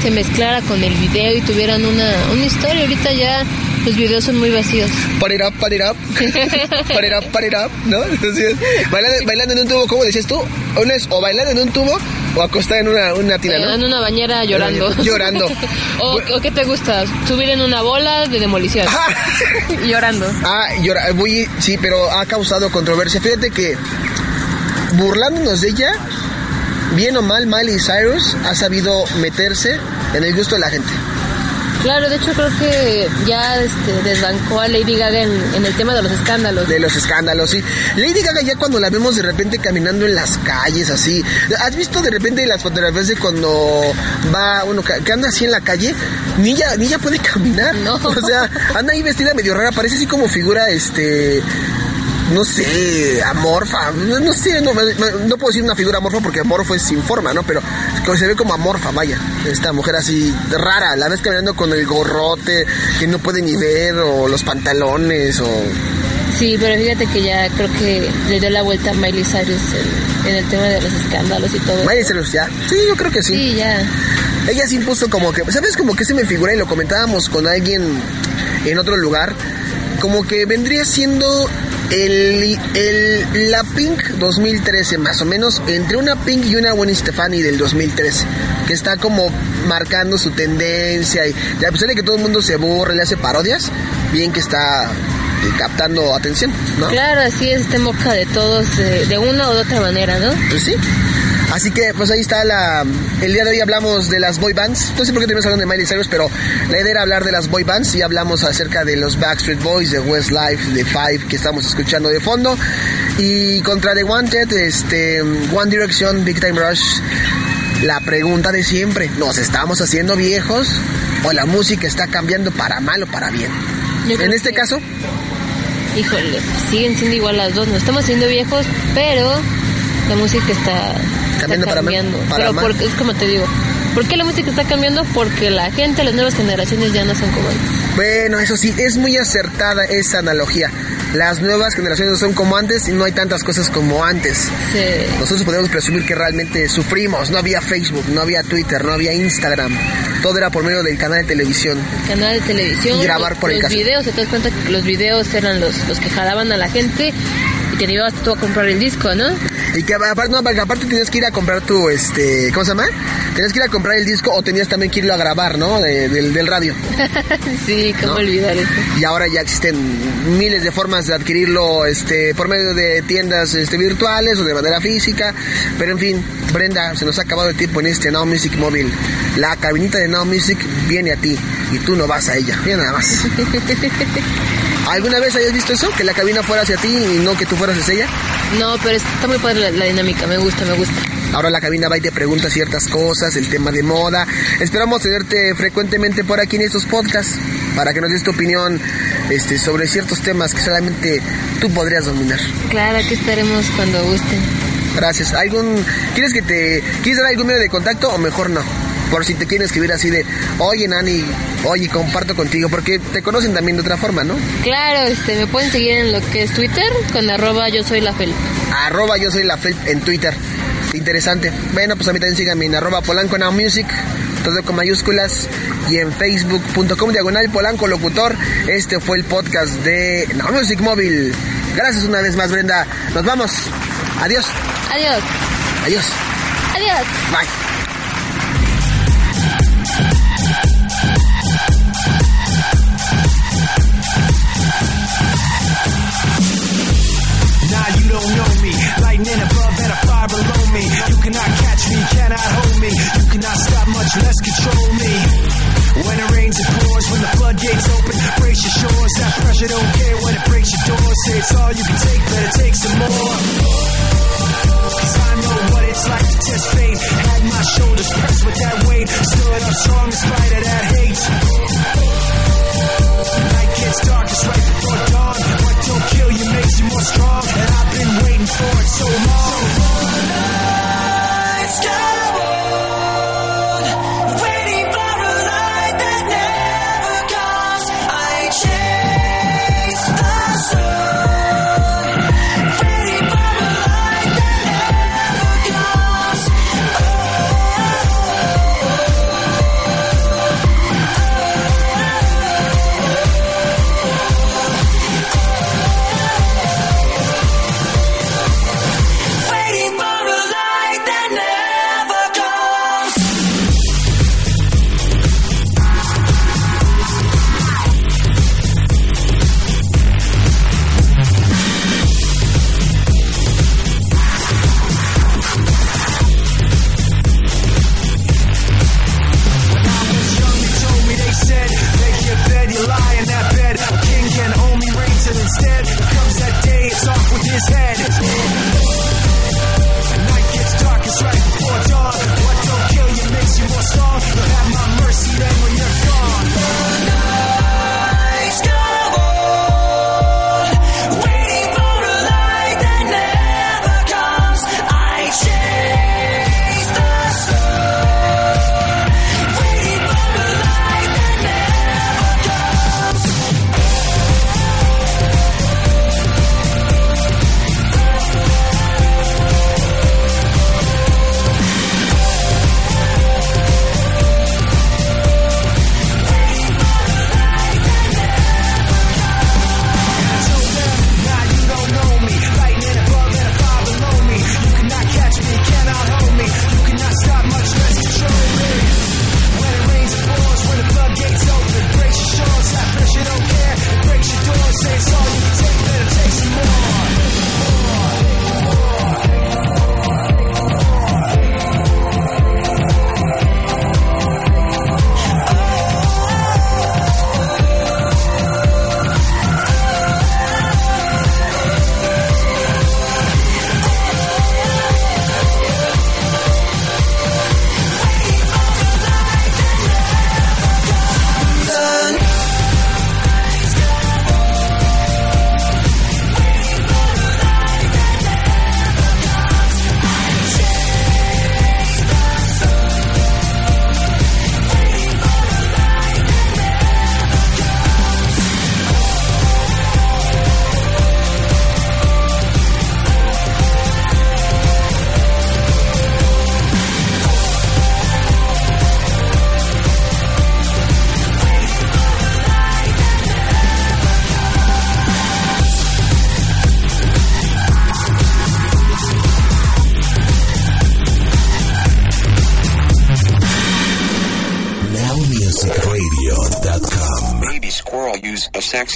se mezclara con el video y tuvieran una, una historia. Ahorita ya los videos son muy vacíos. Put it up, put it up. Put it up, put it up, ¿no? Entonces, bailando, bailando en un tubo, ¿cómo decías tú? Una es o bailando en un tubo o acostada en una, una tina, ¿no? En una bañera llorando. Llorando. o, o qué te gusta? Subir en una bola de demolición. llorando. Ah, llora, voy, sí, pero ha causado controversia. Fíjate que burlándonos de ella, bien o mal, Miley Cyrus ha sabido meterse en el gusto de la gente. Claro, de hecho creo que ya este, desbancó a Lady Gaga en, en el tema de los escándalos. De los escándalos, sí. Lady Gaga ya cuando la vemos de repente caminando en las calles así. ¿Has visto de repente las fotografías de cuando va, bueno, que que anda así en la calle? Ni ella, ni ella puede caminar. No. O sea, anda ahí vestida medio rara, parece así como figura, este... No sé, amorfa, no, no sé, no, no puedo decir una figura amorfa porque amorfo es sin forma, ¿no? Pero se ve como amorfa, vaya. Esta mujer así rara, la ves caminando con el gorrote que no puede ni ver, o los pantalones, o Sí, pero fíjate que ya creo que le dio la vuelta a Miley Cyrus en, en el tema de los escándalos y todo. Miley Cyrus ya. Sí, yo creo que sí. Sí, ya. Ella se impuso como que, ¿sabes? Como que se me figura y lo comentábamos con alguien en otro lugar, como que vendría siendo el, el la Pink 2013 más o menos, entre una Pink y una Gwen Stefani del 2013, que está como marcando su tendencia y, y a pesar de que todo el mundo se burra y le hace parodias, bien que está eh, captando atención, ¿no? Claro, así es, te moca de todos de, de una o de otra manera, ¿no? Pues sí. Así que pues ahí está la... El día de hoy hablamos de las boy bands. No sé por qué tenemos hablando de Miley Cyrus, pero la idea era hablar de las boy bands y hablamos acerca de los Backstreet Boys, de Westlife, de Five que estamos escuchando de fondo. Y contra The Wanted, este, One Direction, Big Time Rush. La pregunta de siempre, ¿nos estamos haciendo viejos o la música está cambiando para mal o para bien? En este caso, Híjole, siguen siendo igual las dos. Nos estamos haciendo viejos, pero la música está, Cambiando para pero porque, es como te digo, ¿por qué la música está cambiando? Porque la gente, las nuevas generaciones ya no son como antes. Bueno, eso sí, es muy acertada esa analogía. Las nuevas generaciones no son como antes y no hay tantas cosas como antes. Sí. Nosotros podemos presumir que realmente sufrimos. No había Facebook, no había Twitter, no había Instagram. Todo era por medio del canal de televisión. Canal de televisión, Y grabar por los el casa. videos, te das cuenta que los videos eran los, los que jalaban a la gente y te ibas tú a comprar el disco, ¿no? Y que aparte, no, aparte tenías que ir a comprar tu, este, ¿cómo se llama? Tenías que ir a comprar el disco o tenías también que irlo a grabar, ¿no? De- del, del radio. sí, cómo ¿No? olvidar eso. Y ahora ya existen miles de formas de adquirirlo este, por medio de tiendas este, virtuales o de manera física. Pero en fin, Brenda, se nos ha acabado el tiempo en este Now Music Móvil. La cabinita de Now Music viene a ti y tú no vas a ella. Mira nada más. ¿Alguna vez hayas visto eso? Que la cabina fuera hacia ti y no que tú fueras hacia ella. No, pero está muy padre la, la dinámica, me gusta, me gusta. Ahora la cabina va y te pregunta ciertas cosas, el tema de moda. Esperamos tenerte frecuentemente por aquí en estos podcasts para que nos des tu opinión este, sobre ciertos temas que solamente tú podrías dominar. Claro, aquí estaremos cuando gusten. Gracias. ¿Algún, ¿Quieres que te quieres dar algún medio de contacto o mejor no? Por si te quieren escribir así de, oye Nani, oye, comparto contigo, porque te conocen también de otra forma, ¿no? Claro, este, me pueden seguir en lo que es Twitter con arroba yo soy la fel. Arroba yo soy la Fel en Twitter. Interesante. Bueno, pues a mí también síganme en arroba Polanco Now Music, todo con mayúsculas, y en facebook.com diagonal Polanco Locutor. Este fue el podcast de Now Music Móvil. Gracias una vez más, Brenda. Nos vamos. Adiós. Adiós. Adiós. Adiós. Bye. and above and a fire below me. You cannot catch me, cannot hold me. You cannot stop, much less control me. When it rains, it pours. When the floodgates open, brace your shores. That pressure don't care when it breaks your door. Say it's all you can take, better take some more. Cause I know what it's like to test fate. Had my shoulders pressed with that weight. Stood up strong in spite of that hate. Night gets dark, it's right before dawn. Don't kill you makes you more strong. And I've been waiting for it so long. So long. Night sky.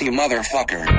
motherfucker.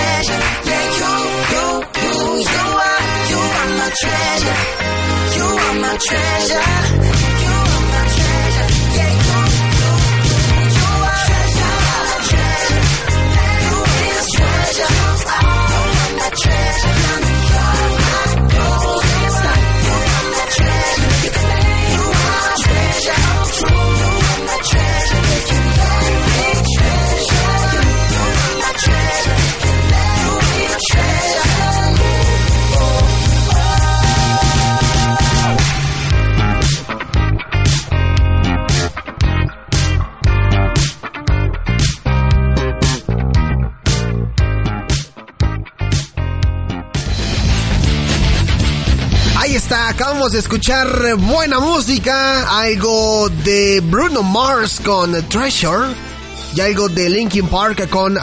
treasure. Yeah, you, you, you, you are, you are my treasure. You are my treasure. Acabamos de escuchar buena música, algo de Bruno Mars con Treasure y algo de Linkin Park con...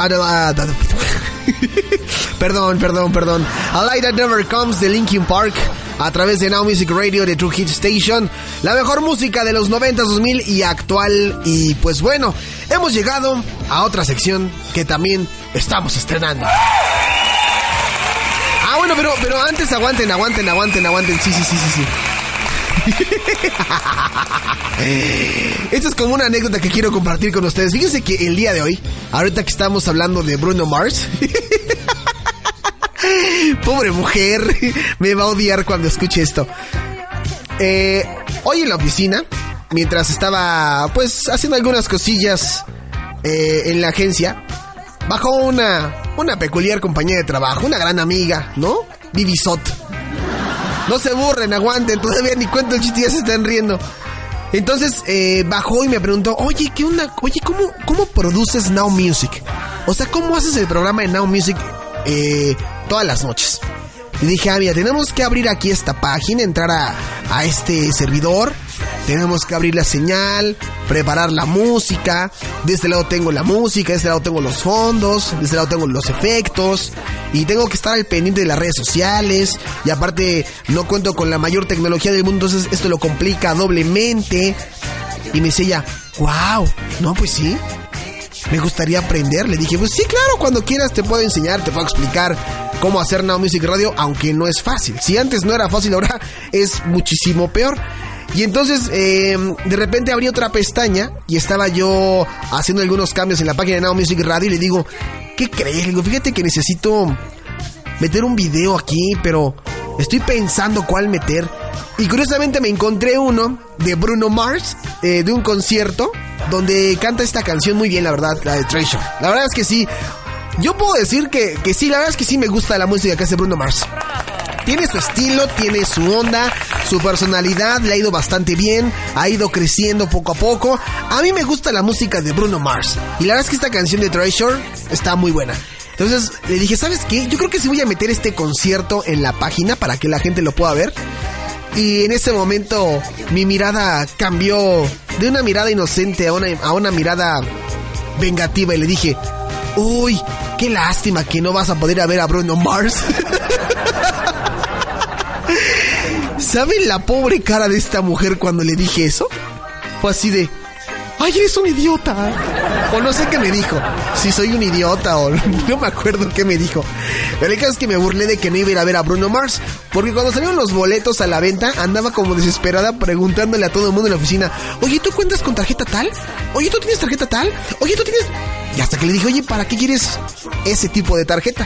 perdón, perdón, perdón. A Light That Never Comes de Linkin Park a través de Now Music Radio de True Hit Station. La mejor música de los 90, 2000 y actual. Y pues bueno, hemos llegado a otra sección que también estamos estrenando. Ah, bueno, pero, pero antes aguanten, aguanten, aguanten, aguanten. Sí, sí, sí, sí, sí. Esta es como una anécdota que quiero compartir con ustedes. Fíjense que el día de hoy, ahorita que estamos hablando de Bruno Mars, pobre mujer, me va a odiar cuando escuche esto. Eh, hoy en la oficina, mientras estaba pues haciendo algunas cosillas eh, en la agencia, bajó una, una peculiar compañía de trabajo, una gran amiga, ¿no? Vivisot. No se burren, aguanten, todavía ni cuento el chiste, ya se están riendo. Entonces eh, bajó y me preguntó, oye, ¿qué onda? Oye, ¿cómo, ¿cómo produces Now Music? O sea, ¿cómo haces el programa de Now Music eh, todas las noches? Y dije, ah, mira, tenemos que abrir aquí esta página, entrar a, a este servidor, tenemos que abrir la señal, preparar la música. De este lado tengo la música, de este lado tengo los fondos, de este lado tengo los efectos. Y tengo que estar al pendiente de las redes sociales. Y aparte, no cuento con la mayor tecnología del mundo, entonces esto lo complica doblemente. Y me dice ella, wow, no, pues sí. Me gustaría aprender. Le dije, pues sí, claro, cuando quieras te puedo enseñar, te puedo explicar cómo hacer Now Music Radio, aunque no es fácil. Si antes no era fácil, ahora es muchísimo peor. Y entonces, eh, de repente abrí otra pestaña y estaba yo haciendo algunos cambios en la página de Now Music Radio y le digo, ¿qué crees? Fíjate que necesito meter un video aquí, pero estoy pensando cuál meter. Y curiosamente me encontré uno de Bruno Mars, eh, de un concierto, donde canta esta canción muy bien, la verdad, la de Treasure. La verdad es que sí. Yo puedo decir que, que sí, la verdad es que sí me gusta la música que hace Bruno Mars. Tiene su estilo, tiene su onda, su personalidad, le ha ido bastante bien, ha ido creciendo poco a poco. A mí me gusta la música de Bruno Mars. Y la verdad es que esta canción de Treasure está muy buena. Entonces le dije, ¿sabes qué? Yo creo que sí voy a meter este concierto en la página para que la gente lo pueda ver. Y en ese momento mi mirada cambió de una mirada inocente a una, a una mirada vengativa y le dije, uy, qué lástima que no vas a poder ver a Bruno Mars. ¿Saben la pobre cara de esta mujer cuando le dije eso? Fue así de, ¡ay, eres un idiota! O no sé qué me dijo. Si soy un idiota o no me acuerdo qué me dijo. Pero el caso es que me burlé de que no iba a ir a ver a Bruno Mars. Porque cuando salieron los boletos a la venta, andaba como desesperada preguntándole a todo el mundo en la oficina, oye, ¿tú cuentas con tarjeta tal? Oye, ¿tú tienes tarjeta tal? Oye, ¿tú tienes...? Y hasta que le dije, oye, ¿para qué quieres ese tipo de tarjeta?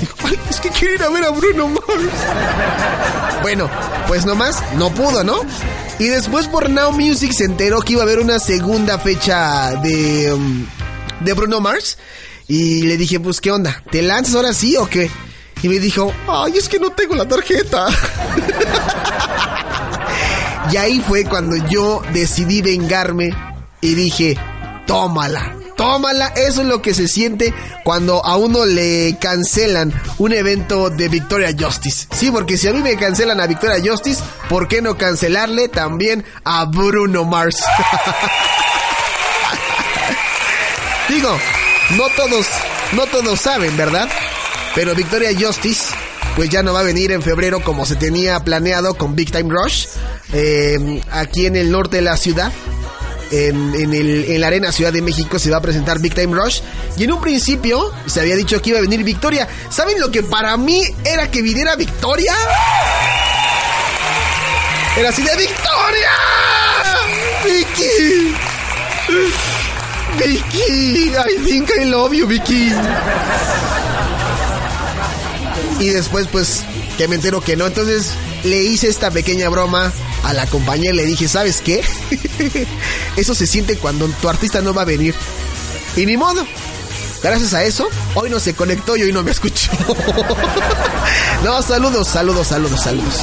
Dijo, ay, es que quiero ir a ver a Bruno Mars. Bueno, pues nomás no pudo, ¿no? Y después por Now Music se enteró que iba a haber una segunda fecha de, um, de Bruno Mars. Y le dije, pues, ¿qué onda? ¿Te lanzas ahora sí o qué? Y me dijo, ay, es que no tengo la tarjeta. y ahí fue cuando yo decidí vengarme y dije, tómala. Tómala, eso es lo que se siente cuando a uno le cancelan un evento de Victoria Justice. Sí, porque si a mí me cancelan a Victoria Justice, ¿por qué no cancelarle también a Bruno Mars? Digo, no todos, no todos saben, ¿verdad? Pero Victoria Justice, pues ya no va a venir en febrero como se tenía planeado con Big Time Rush, eh, aquí en el norte de la ciudad. En, el, en la Arena Ciudad de México se va a presentar Big Time Rush. Y en un principio se había dicho que iba a venir Victoria. ¿Saben lo que para mí era que viniera Victoria? Era así de Victoria. Vicky. Vicky, I think I love you, Vicky. Y después, pues, que me entero que no. Entonces, le hice esta pequeña broma a la compañía y le dije, ¿sabes qué? eso se siente cuando tu artista no va a venir. Y ni modo. Gracias a eso, hoy no se conectó y hoy no me escuchó. no, saludos, saludos, saludos, saludos.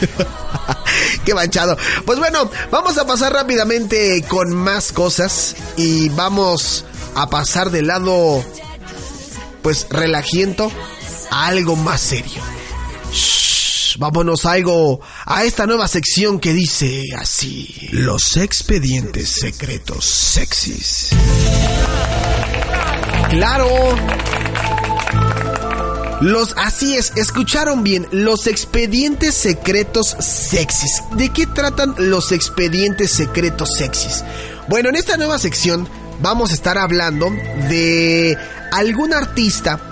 Qué manchado. Pues bueno, vamos a pasar rápidamente con más cosas y vamos a pasar del lado, pues, relajiento a algo más serio. Shh, vámonos algo, a esta nueva sección que dice así. Los expedientes secretos sexys. Claro. Los, así es, escucharon bien, los expedientes secretos sexys. ¿De qué tratan los expedientes secretos sexys? Bueno, en esta nueva sección vamos a estar hablando de algún artista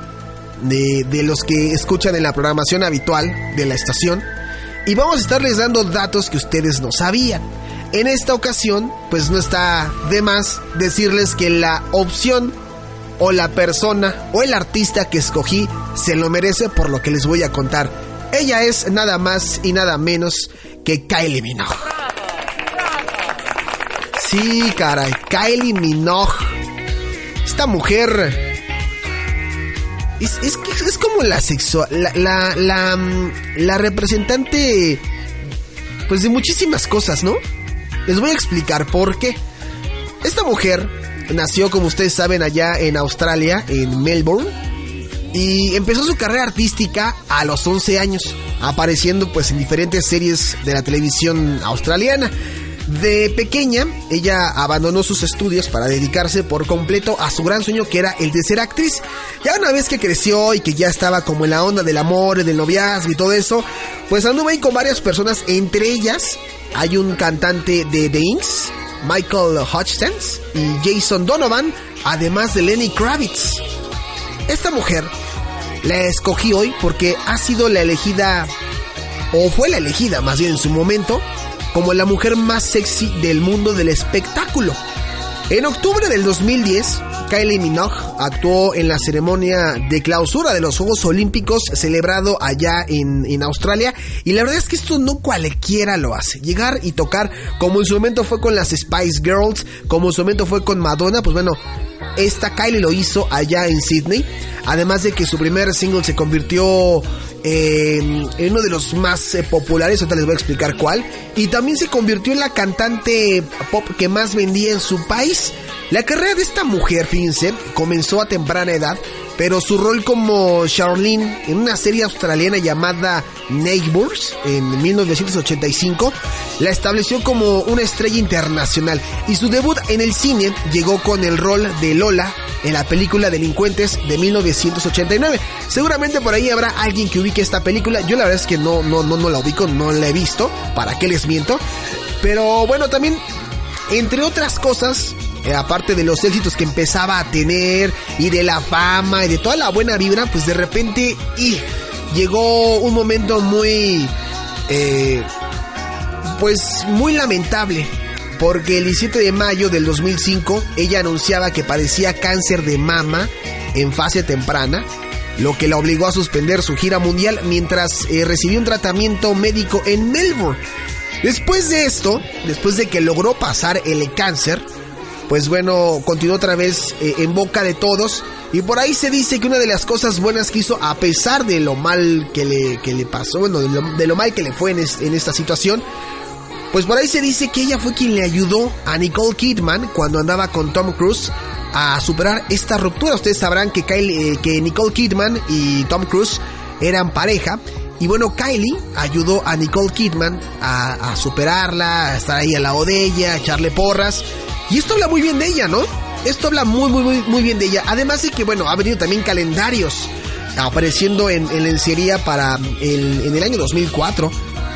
de, de los que escuchan en la programación habitual de la estación y vamos a estarles dando datos que ustedes no sabían. En esta ocasión, pues no está de más decirles que la opción o la persona o el artista que escogí se lo merece por lo que les voy a contar. Ella es nada más y nada menos que Kylie Minogue. Sí, caray, Kylie Minogue. Esta mujer es, es, como la sexual, la, la, la representante pues de muchísimas cosas, ¿no? Les voy a explicar por qué. Esta mujer nació, como ustedes saben, allá en Australia, en Melbourne. Y empezó su carrera artística a los 11 años, apareciendo pues en diferentes series de la televisión australiana. De pequeña, ella abandonó sus estudios para dedicarse por completo a su gran sueño que era el de ser actriz. Ya una vez que creció y que ya estaba como en la onda del amor, del noviazgo y todo eso, pues anduvo ahí con varias personas, entre ellas hay un cantante de The Inks, Michael Hutchins y Jason Donovan, además de Lenny Kravitz. Esta mujer la escogí hoy porque ha sido la elegida, o fue la elegida más bien en su momento, como la mujer más sexy del mundo del espectáculo. En octubre del 2010, Kylie Minogue actuó en la ceremonia de clausura de los Juegos Olímpicos celebrado allá en, en, Australia y la verdad es que esto no cualquiera lo hace. Llegar y tocar como en su momento fue con las Spice Girls, como en su momento fue con Madonna, pues bueno, esta Kylie lo hizo allá en Sydney. Además de que su primer single se convirtió eh, en uno de los más eh, populares, ahorita les voy a explicar cuál. Y también se convirtió en la cantante pop que más vendía en su país. La carrera de esta mujer, fíjense, comenzó a temprana edad, pero su rol como Charlene en una serie australiana llamada Neighbours en 1985 la estableció como una estrella internacional y su debut en el cine llegó con el rol de Lola en la película Delincuentes de 1989. Seguramente por ahí habrá alguien que ubique esta película. Yo la verdad es que no, no, no, no la ubico, no la he visto. ¿Para qué les miento? Pero bueno, también, entre otras cosas, eh, aparte de los éxitos que empezaba a tener y de la fama y de toda la buena vibra, pues de repente y llegó un momento muy, eh, pues muy lamentable. Porque el 17 de mayo del 2005 ella anunciaba que padecía cáncer de mama en fase temprana, lo que la obligó a suspender su gira mundial mientras eh, recibió un tratamiento médico en Melbourne. Después de esto, después de que logró pasar el cáncer, pues bueno, continuó otra vez eh, en boca de todos. Y por ahí se dice que una de las cosas buenas que hizo, a pesar de lo mal que le, que le pasó, bueno, de lo, de lo mal que le fue en, en esta situación, pues por ahí se dice que ella fue quien le ayudó a Nicole Kidman cuando andaba con Tom Cruise a superar esta ruptura. Ustedes sabrán que, Kylie, eh, que Nicole Kidman y Tom Cruise eran pareja. Y bueno, Kylie ayudó a Nicole Kidman a, a, superarla, a estar ahí al lado de ella, a echarle porras. Y esto habla muy bien de ella, ¿no? Esto habla muy, muy, muy, muy bien de ella. Además de que, bueno, ha venido también calendarios apareciendo en, en lencería para el, en el año 2004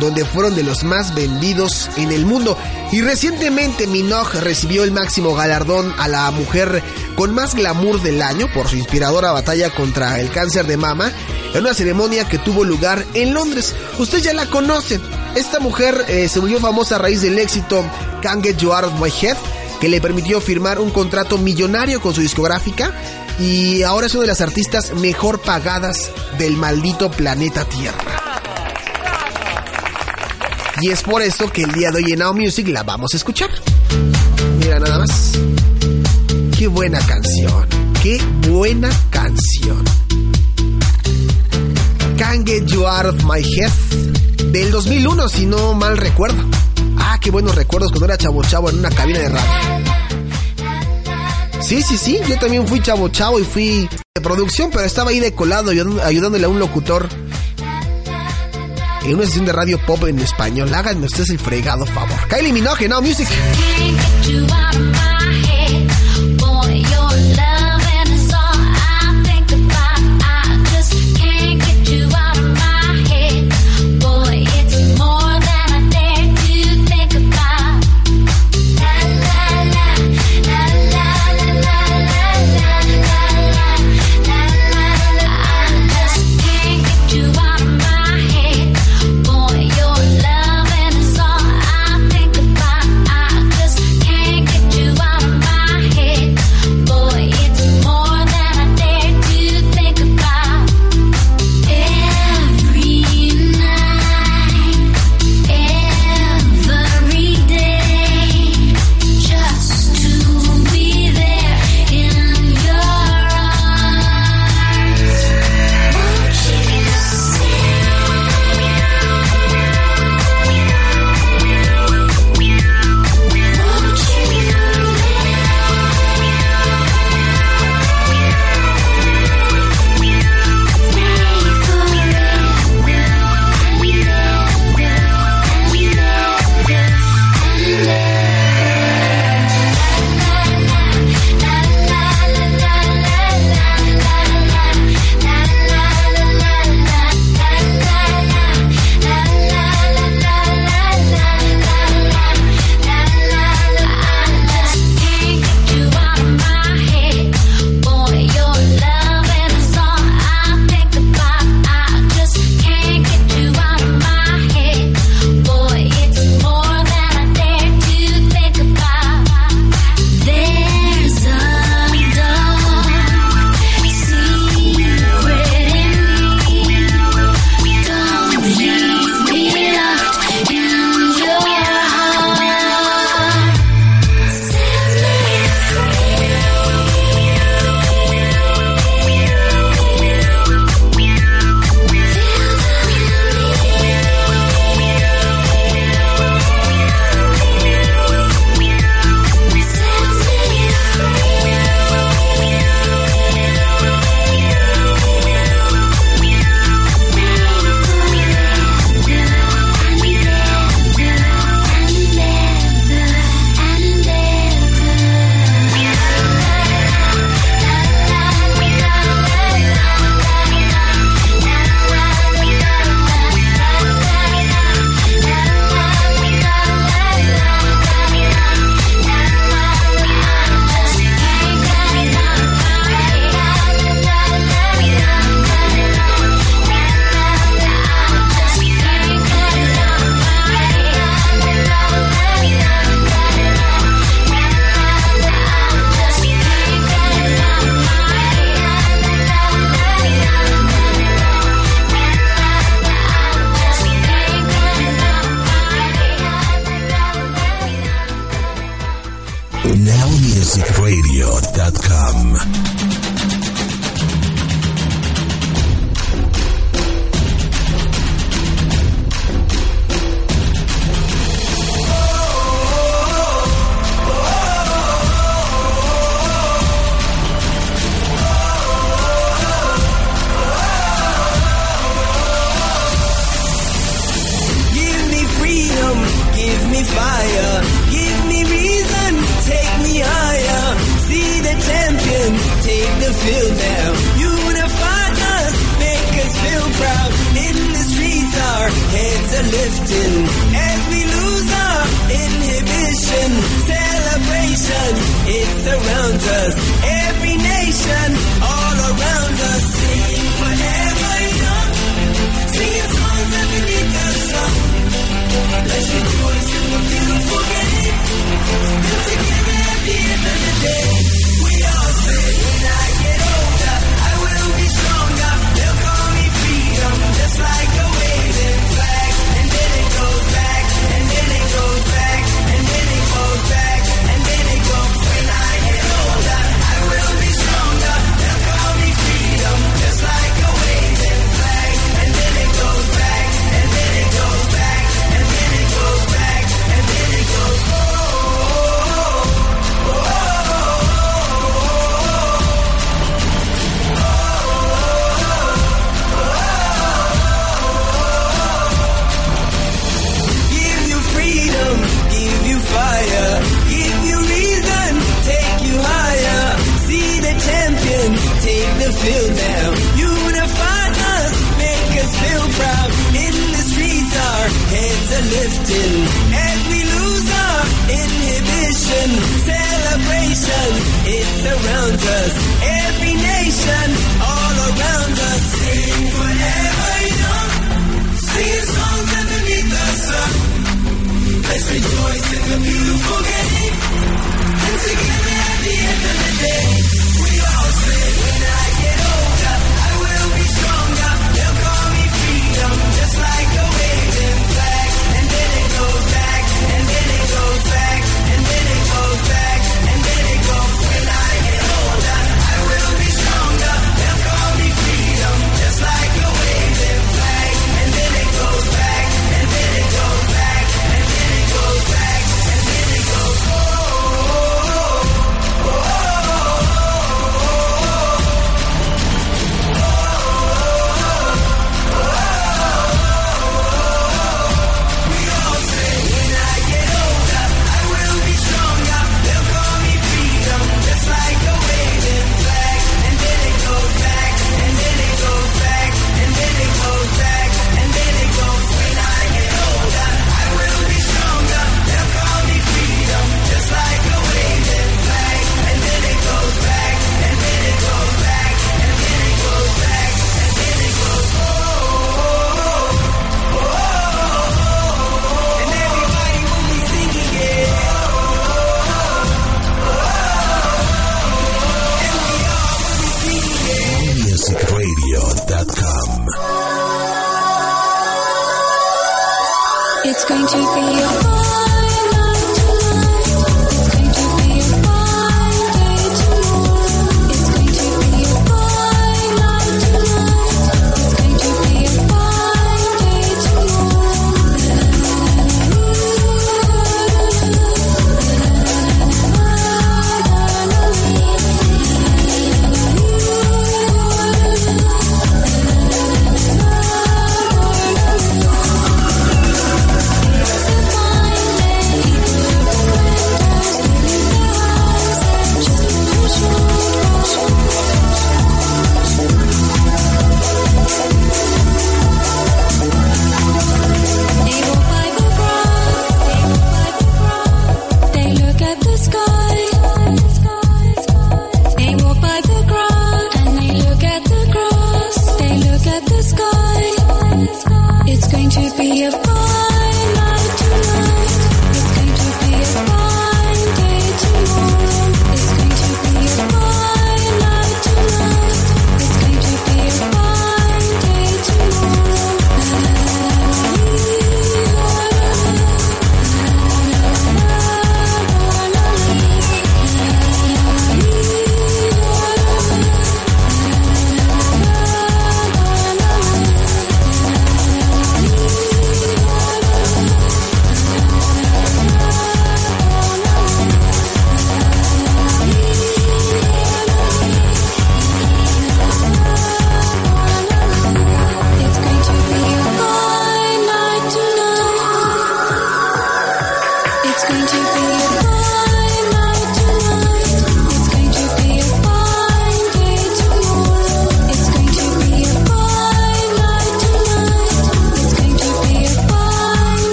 donde fueron de los más vendidos en el mundo. Y recientemente Minogue recibió el máximo galardón a la mujer con más glamour del año por su inspiradora batalla contra el cáncer de mama en una ceremonia que tuvo lugar en Londres. Ustedes ya la conocen. Esta mujer eh, se volvió famosa a raíz del éxito Can't Get You Out of My Head, que le permitió firmar un contrato millonario con su discográfica y ahora es una de las artistas mejor pagadas del maldito planeta Tierra. Y es por eso que el día de hoy en Now Music la vamos a escuchar. Mira nada más. Qué buena canción. Qué buena canción. Can't Get You Out of My Head del 2001, si no mal recuerdo. Ah, qué buenos recuerdos cuando era chavo chavo en una cabina de radio. Sí, sí, sí, yo también fui chavo chavo y fui de producción, pero estaba ahí de colado ayudándole a un locutor en una sesión de radio pop en español. Háganme ustedes el fregado favor. Kylie Minogue, Now Music.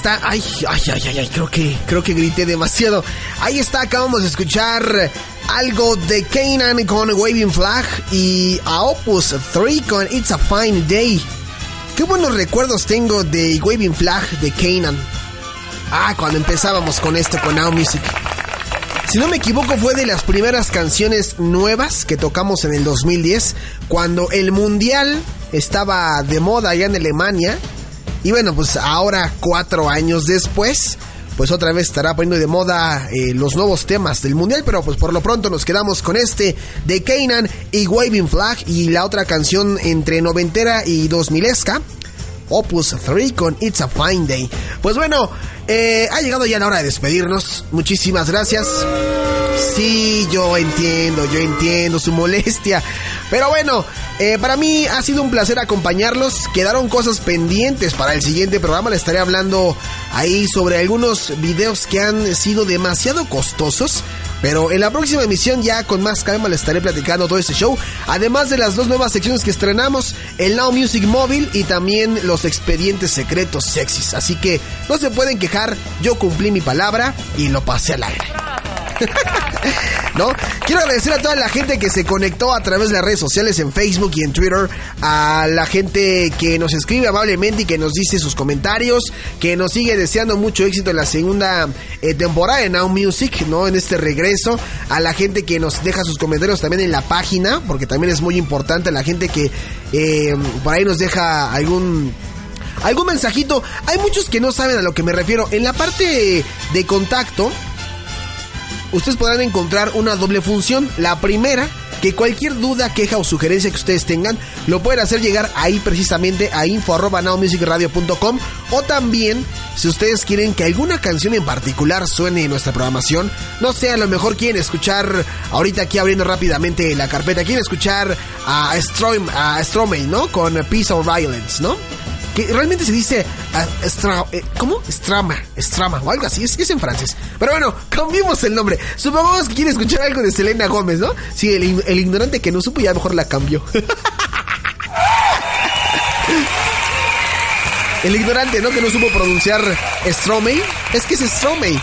Está, ay, ay, ay, ay, ay, creo que, creo que grité demasiado. Ahí está, acabamos de escuchar algo de Kanan con Waving Flag y a Opus 3 con It's a Fine Day. Qué buenos recuerdos tengo de Waving Flag de Kanan. Ah, cuando empezábamos con esto con Now Music. Si no me equivoco, fue de las primeras canciones nuevas que tocamos en el 2010, cuando el mundial estaba de moda allá en Alemania. Y bueno, pues ahora, cuatro años después, pues otra vez estará poniendo de moda eh, los nuevos temas del mundial. Pero pues por lo pronto nos quedamos con este de Kanan y Waving Flag y la otra canción entre noventera y dos milesca. Opus 3 con It's a Fine Day. Pues bueno, eh, ha llegado ya la hora de despedirnos. Muchísimas gracias. Sí, yo entiendo, yo entiendo su molestia. Pero bueno, eh, para mí ha sido un placer acompañarlos. Quedaron cosas pendientes para el siguiente programa. Les estaré hablando ahí sobre algunos videos que han sido demasiado costosos. Pero en la próxima emisión ya con más calma les estaré platicando todo este show. Además de las dos nuevas secciones que estrenamos, el Now Music Móvil y también los expedientes secretos sexys. Así que no se pueden quejar, yo cumplí mi palabra y lo pasé al aire. ¿No? Quiero agradecer a toda la gente que se conectó a través de las redes sociales en Facebook y en Twitter, a la gente que nos escribe amablemente y que nos dice sus comentarios, que nos sigue deseando mucho éxito en la segunda eh, temporada de Now Music, ¿no? En este regreso, a la gente que nos deja sus comentarios también en la página, porque también es muy importante, la gente que eh, por ahí nos deja algún algún mensajito. Hay muchos que no saben a lo que me refiero. En la parte de contacto, ustedes podrán encontrar una doble función. La primera, que cualquier duda, queja o sugerencia que ustedes tengan, lo pueden hacer llegar ahí precisamente a info.nowmusicradio.com o también, si ustedes quieren que alguna canción en particular suene en nuestra programación, no sé, a lo mejor quieren escuchar, ahorita aquí abriendo rápidamente la carpeta, quieren escuchar a, Strom, a Stromae, ¿no? Con Peace or Violence, ¿no? Que realmente se dice uh, estra, eh, ¿cómo? Strama, Strama o algo así, es, es, en francés. Pero bueno, cambiemos el nombre. Supongamos que quiere escuchar algo de Selena Gómez, ¿no? Sí, el, ignorante que no supo ya mejor la cambió. el ignorante, ¿no? Que no supo pronunciar Stromae. Es que es Stromae.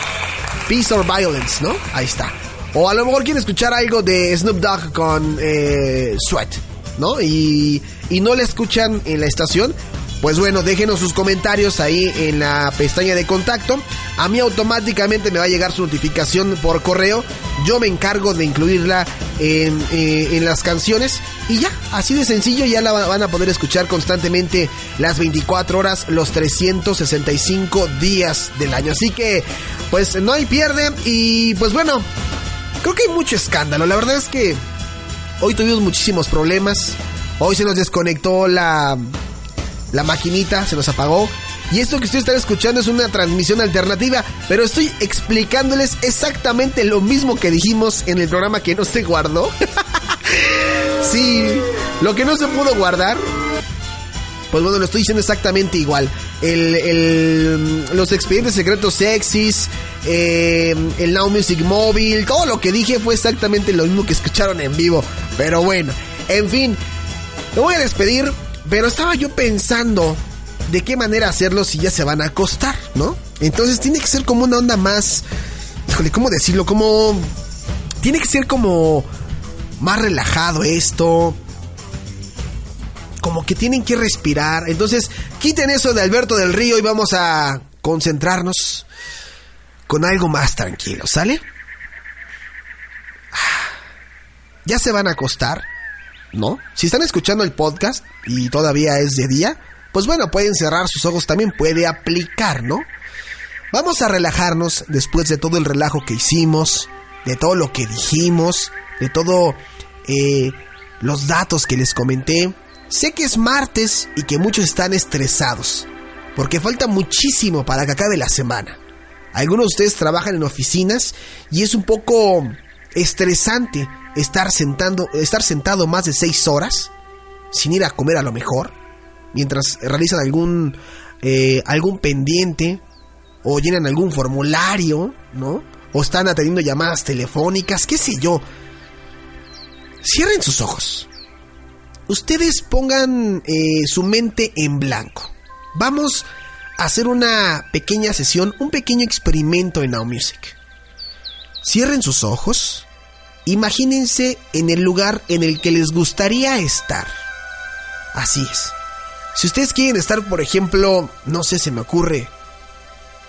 Peace or Violence, ¿no? Ahí está. O a lo mejor quiere escuchar algo de Snoop Dogg con eh, Sweat, ¿no? Y, y no le escuchan en la estación, pues bueno, déjenos sus comentarios ahí en la pestaña de contacto. A mí automáticamente me va a llegar su notificación por correo. Yo me encargo de incluirla en, eh, en, las canciones. Y ya, así de sencillo, ya la van a poder escuchar constantemente las 24 horas, los 365 días del año. Así que, pues no hay pierde. Y pues bueno, creo que hay mucho escándalo. La verdad es que hoy tuvimos muchísimos problemas. Hoy se nos desconectó la la maquinita se nos apagó. Y esto que ustedes están escuchando es una transmisión alternativa, pero estoy explicándoles exactamente lo mismo que dijimos en el programa que no se guardó. sí, lo que no se pudo guardar. Pues bueno, lo estoy diciendo exactamente igual. El, los expedientes secretos sexys, eh, el Now Music Móvil, todo lo que dije fue exactamente lo mismo que escucharon en vivo. Pero bueno, en fin, me voy a despedir. Pero estaba yo pensando de qué manera hacerlo si ya se van a acostar, ¿no? Entonces tiene que ser como una onda más. Híjole, ¿cómo decirlo? Como. Tiene que ser como. Más relajado esto. Como que tienen que respirar. Entonces, quiten eso de Alberto del Río y vamos a concentrarnos con algo más tranquilo, ¿sale? Ya se van a acostar. ¿No? Si están escuchando el podcast y todavía es de día, pues bueno, pueden cerrar sus ojos también, puede aplicar, ¿no? Vamos a relajarnos después de todo el relajo que hicimos, de todo lo que dijimos, de todo eh, los datos que les comenté. Sé que es martes y que muchos están estresados, porque falta muchísimo para que acabe la semana. Algunos de ustedes trabajan en oficinas y es un poco estresante estar, sentando, estar sentado más de seis horas sin ir a comer a lo mejor, mientras realizan algún, eh, algún pendiente o llenan algún formulario, ¿no? O están atendiendo llamadas telefónicas, qué sé yo. Cierren sus ojos. Ustedes pongan eh, su mente en blanco. Vamos hacer una pequeña sesión, un pequeño experimento en Now Music. Cierren sus ojos, imagínense en el lugar en el que les gustaría estar. Así es. Si ustedes quieren estar, por ejemplo, no sé, se me ocurre,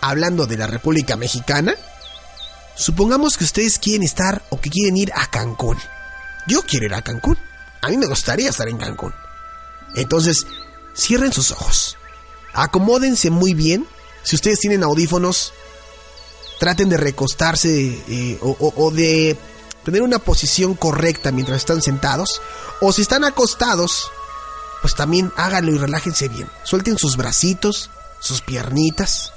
hablando de la República Mexicana, supongamos que ustedes quieren estar o que quieren ir a Cancún. Yo quiero ir a Cancún. A mí me gustaría estar en Cancún. Entonces, cierren sus ojos. Acomódense muy bien. Si ustedes tienen audífonos, traten de recostarse eh, o, de tener una posición correcta mientras están sentados. O si están acostados, pues también háganlo y relájense bien. Suelten sus bracitos, sus piernitas.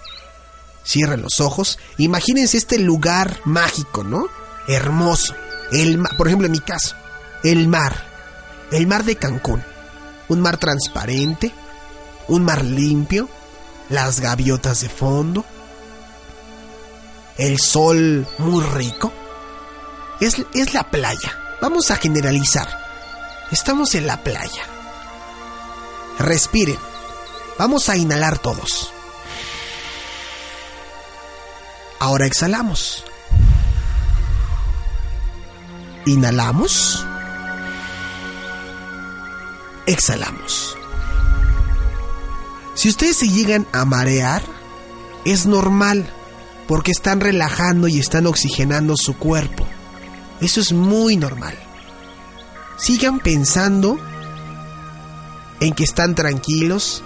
Cierren los ojos. Imagínense este lugar mágico, ¿no? Hermoso. El por ejemplo, en mi caso, el mar. El mar de Cancún. Un mar transparente, un mar limpio, las gaviotas de fondo, el sol muy rico. Es, la playa. Vamos a generalizar. Estamos en la playa. Respiren. Vamos a inhalar todos. Ahora exhalamos. Inhalamos. Exhalamos. Si ustedes se llegan a marear, es normal, porque están relajando y están oxigenando su cuerpo. Eso es muy normal. Sigan pensando en que están tranquilos,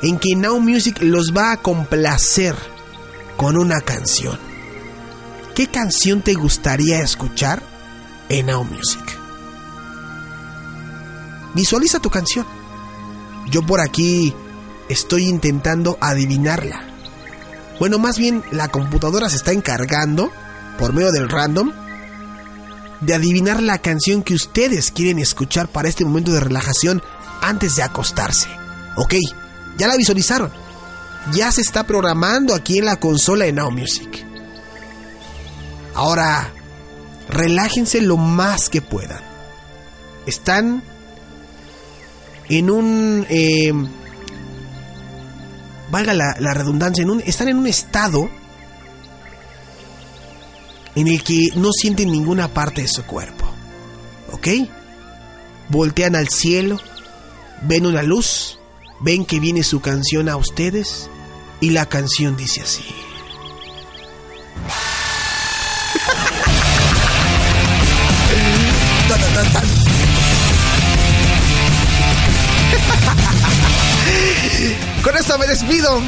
en que Now Music los va a complacer con una canción. ¿Qué canción te gustaría escuchar en Now Music? Visualiza tu canción. Yo por aquí estoy intentando adivinarla. Bueno, más bien la computadora se está encargando, por medio del random, de adivinar la canción que ustedes quieren escuchar para este momento de relajación antes de acostarse. Ok, ya la visualizaron. Ya se está programando aquí en la consola de Now Music. Ahora, relájense lo más que puedan. Están en un... eh, valga la, la redundancia, en un, están en un estado en el que no sienten ninguna parte de su cuerpo. ¿Ok? Voltean al cielo, ven una luz, ven que viene su canción a ustedes y la canción dice así. Con esto me despido.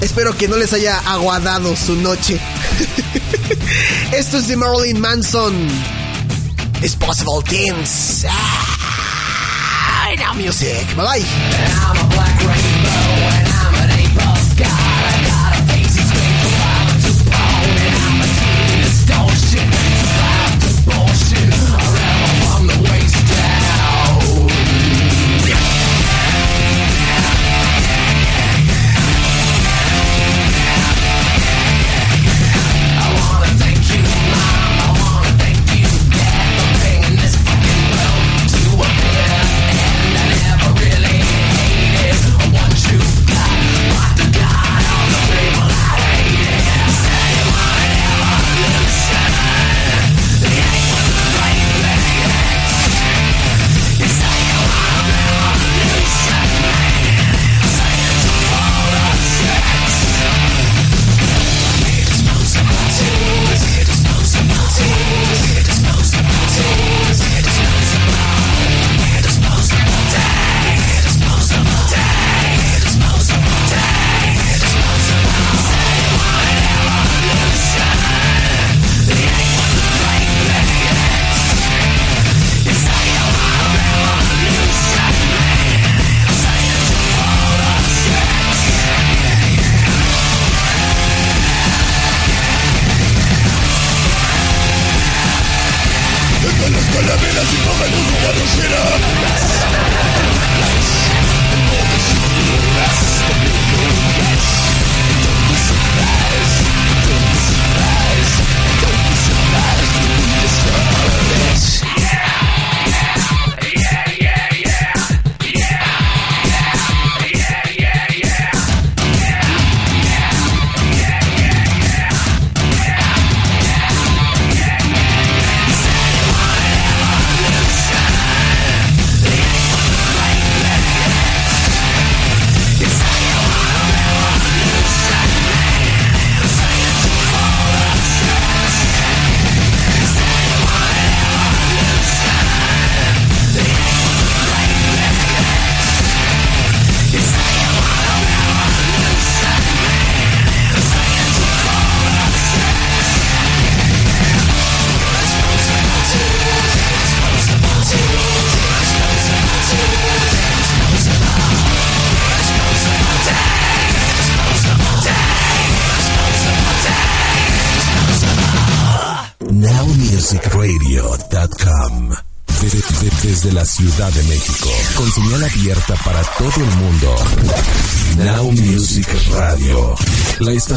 Espero que no les haya aguadado su noche. Esto es de Marilyn Manson. It's possible things. Ah, now music. Bye bye.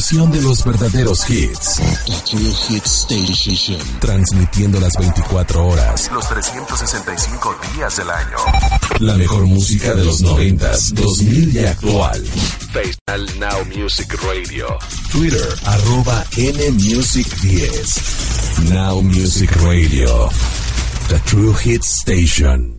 De los verdaderos hits. Transmitiendo las 24 horas, los 365 días del año. La mejor música de los 90, 2000 y actual. Facebook Now Music Radio. Twitter, arroba NMusic10. Now Music Radio. The True Hit Station.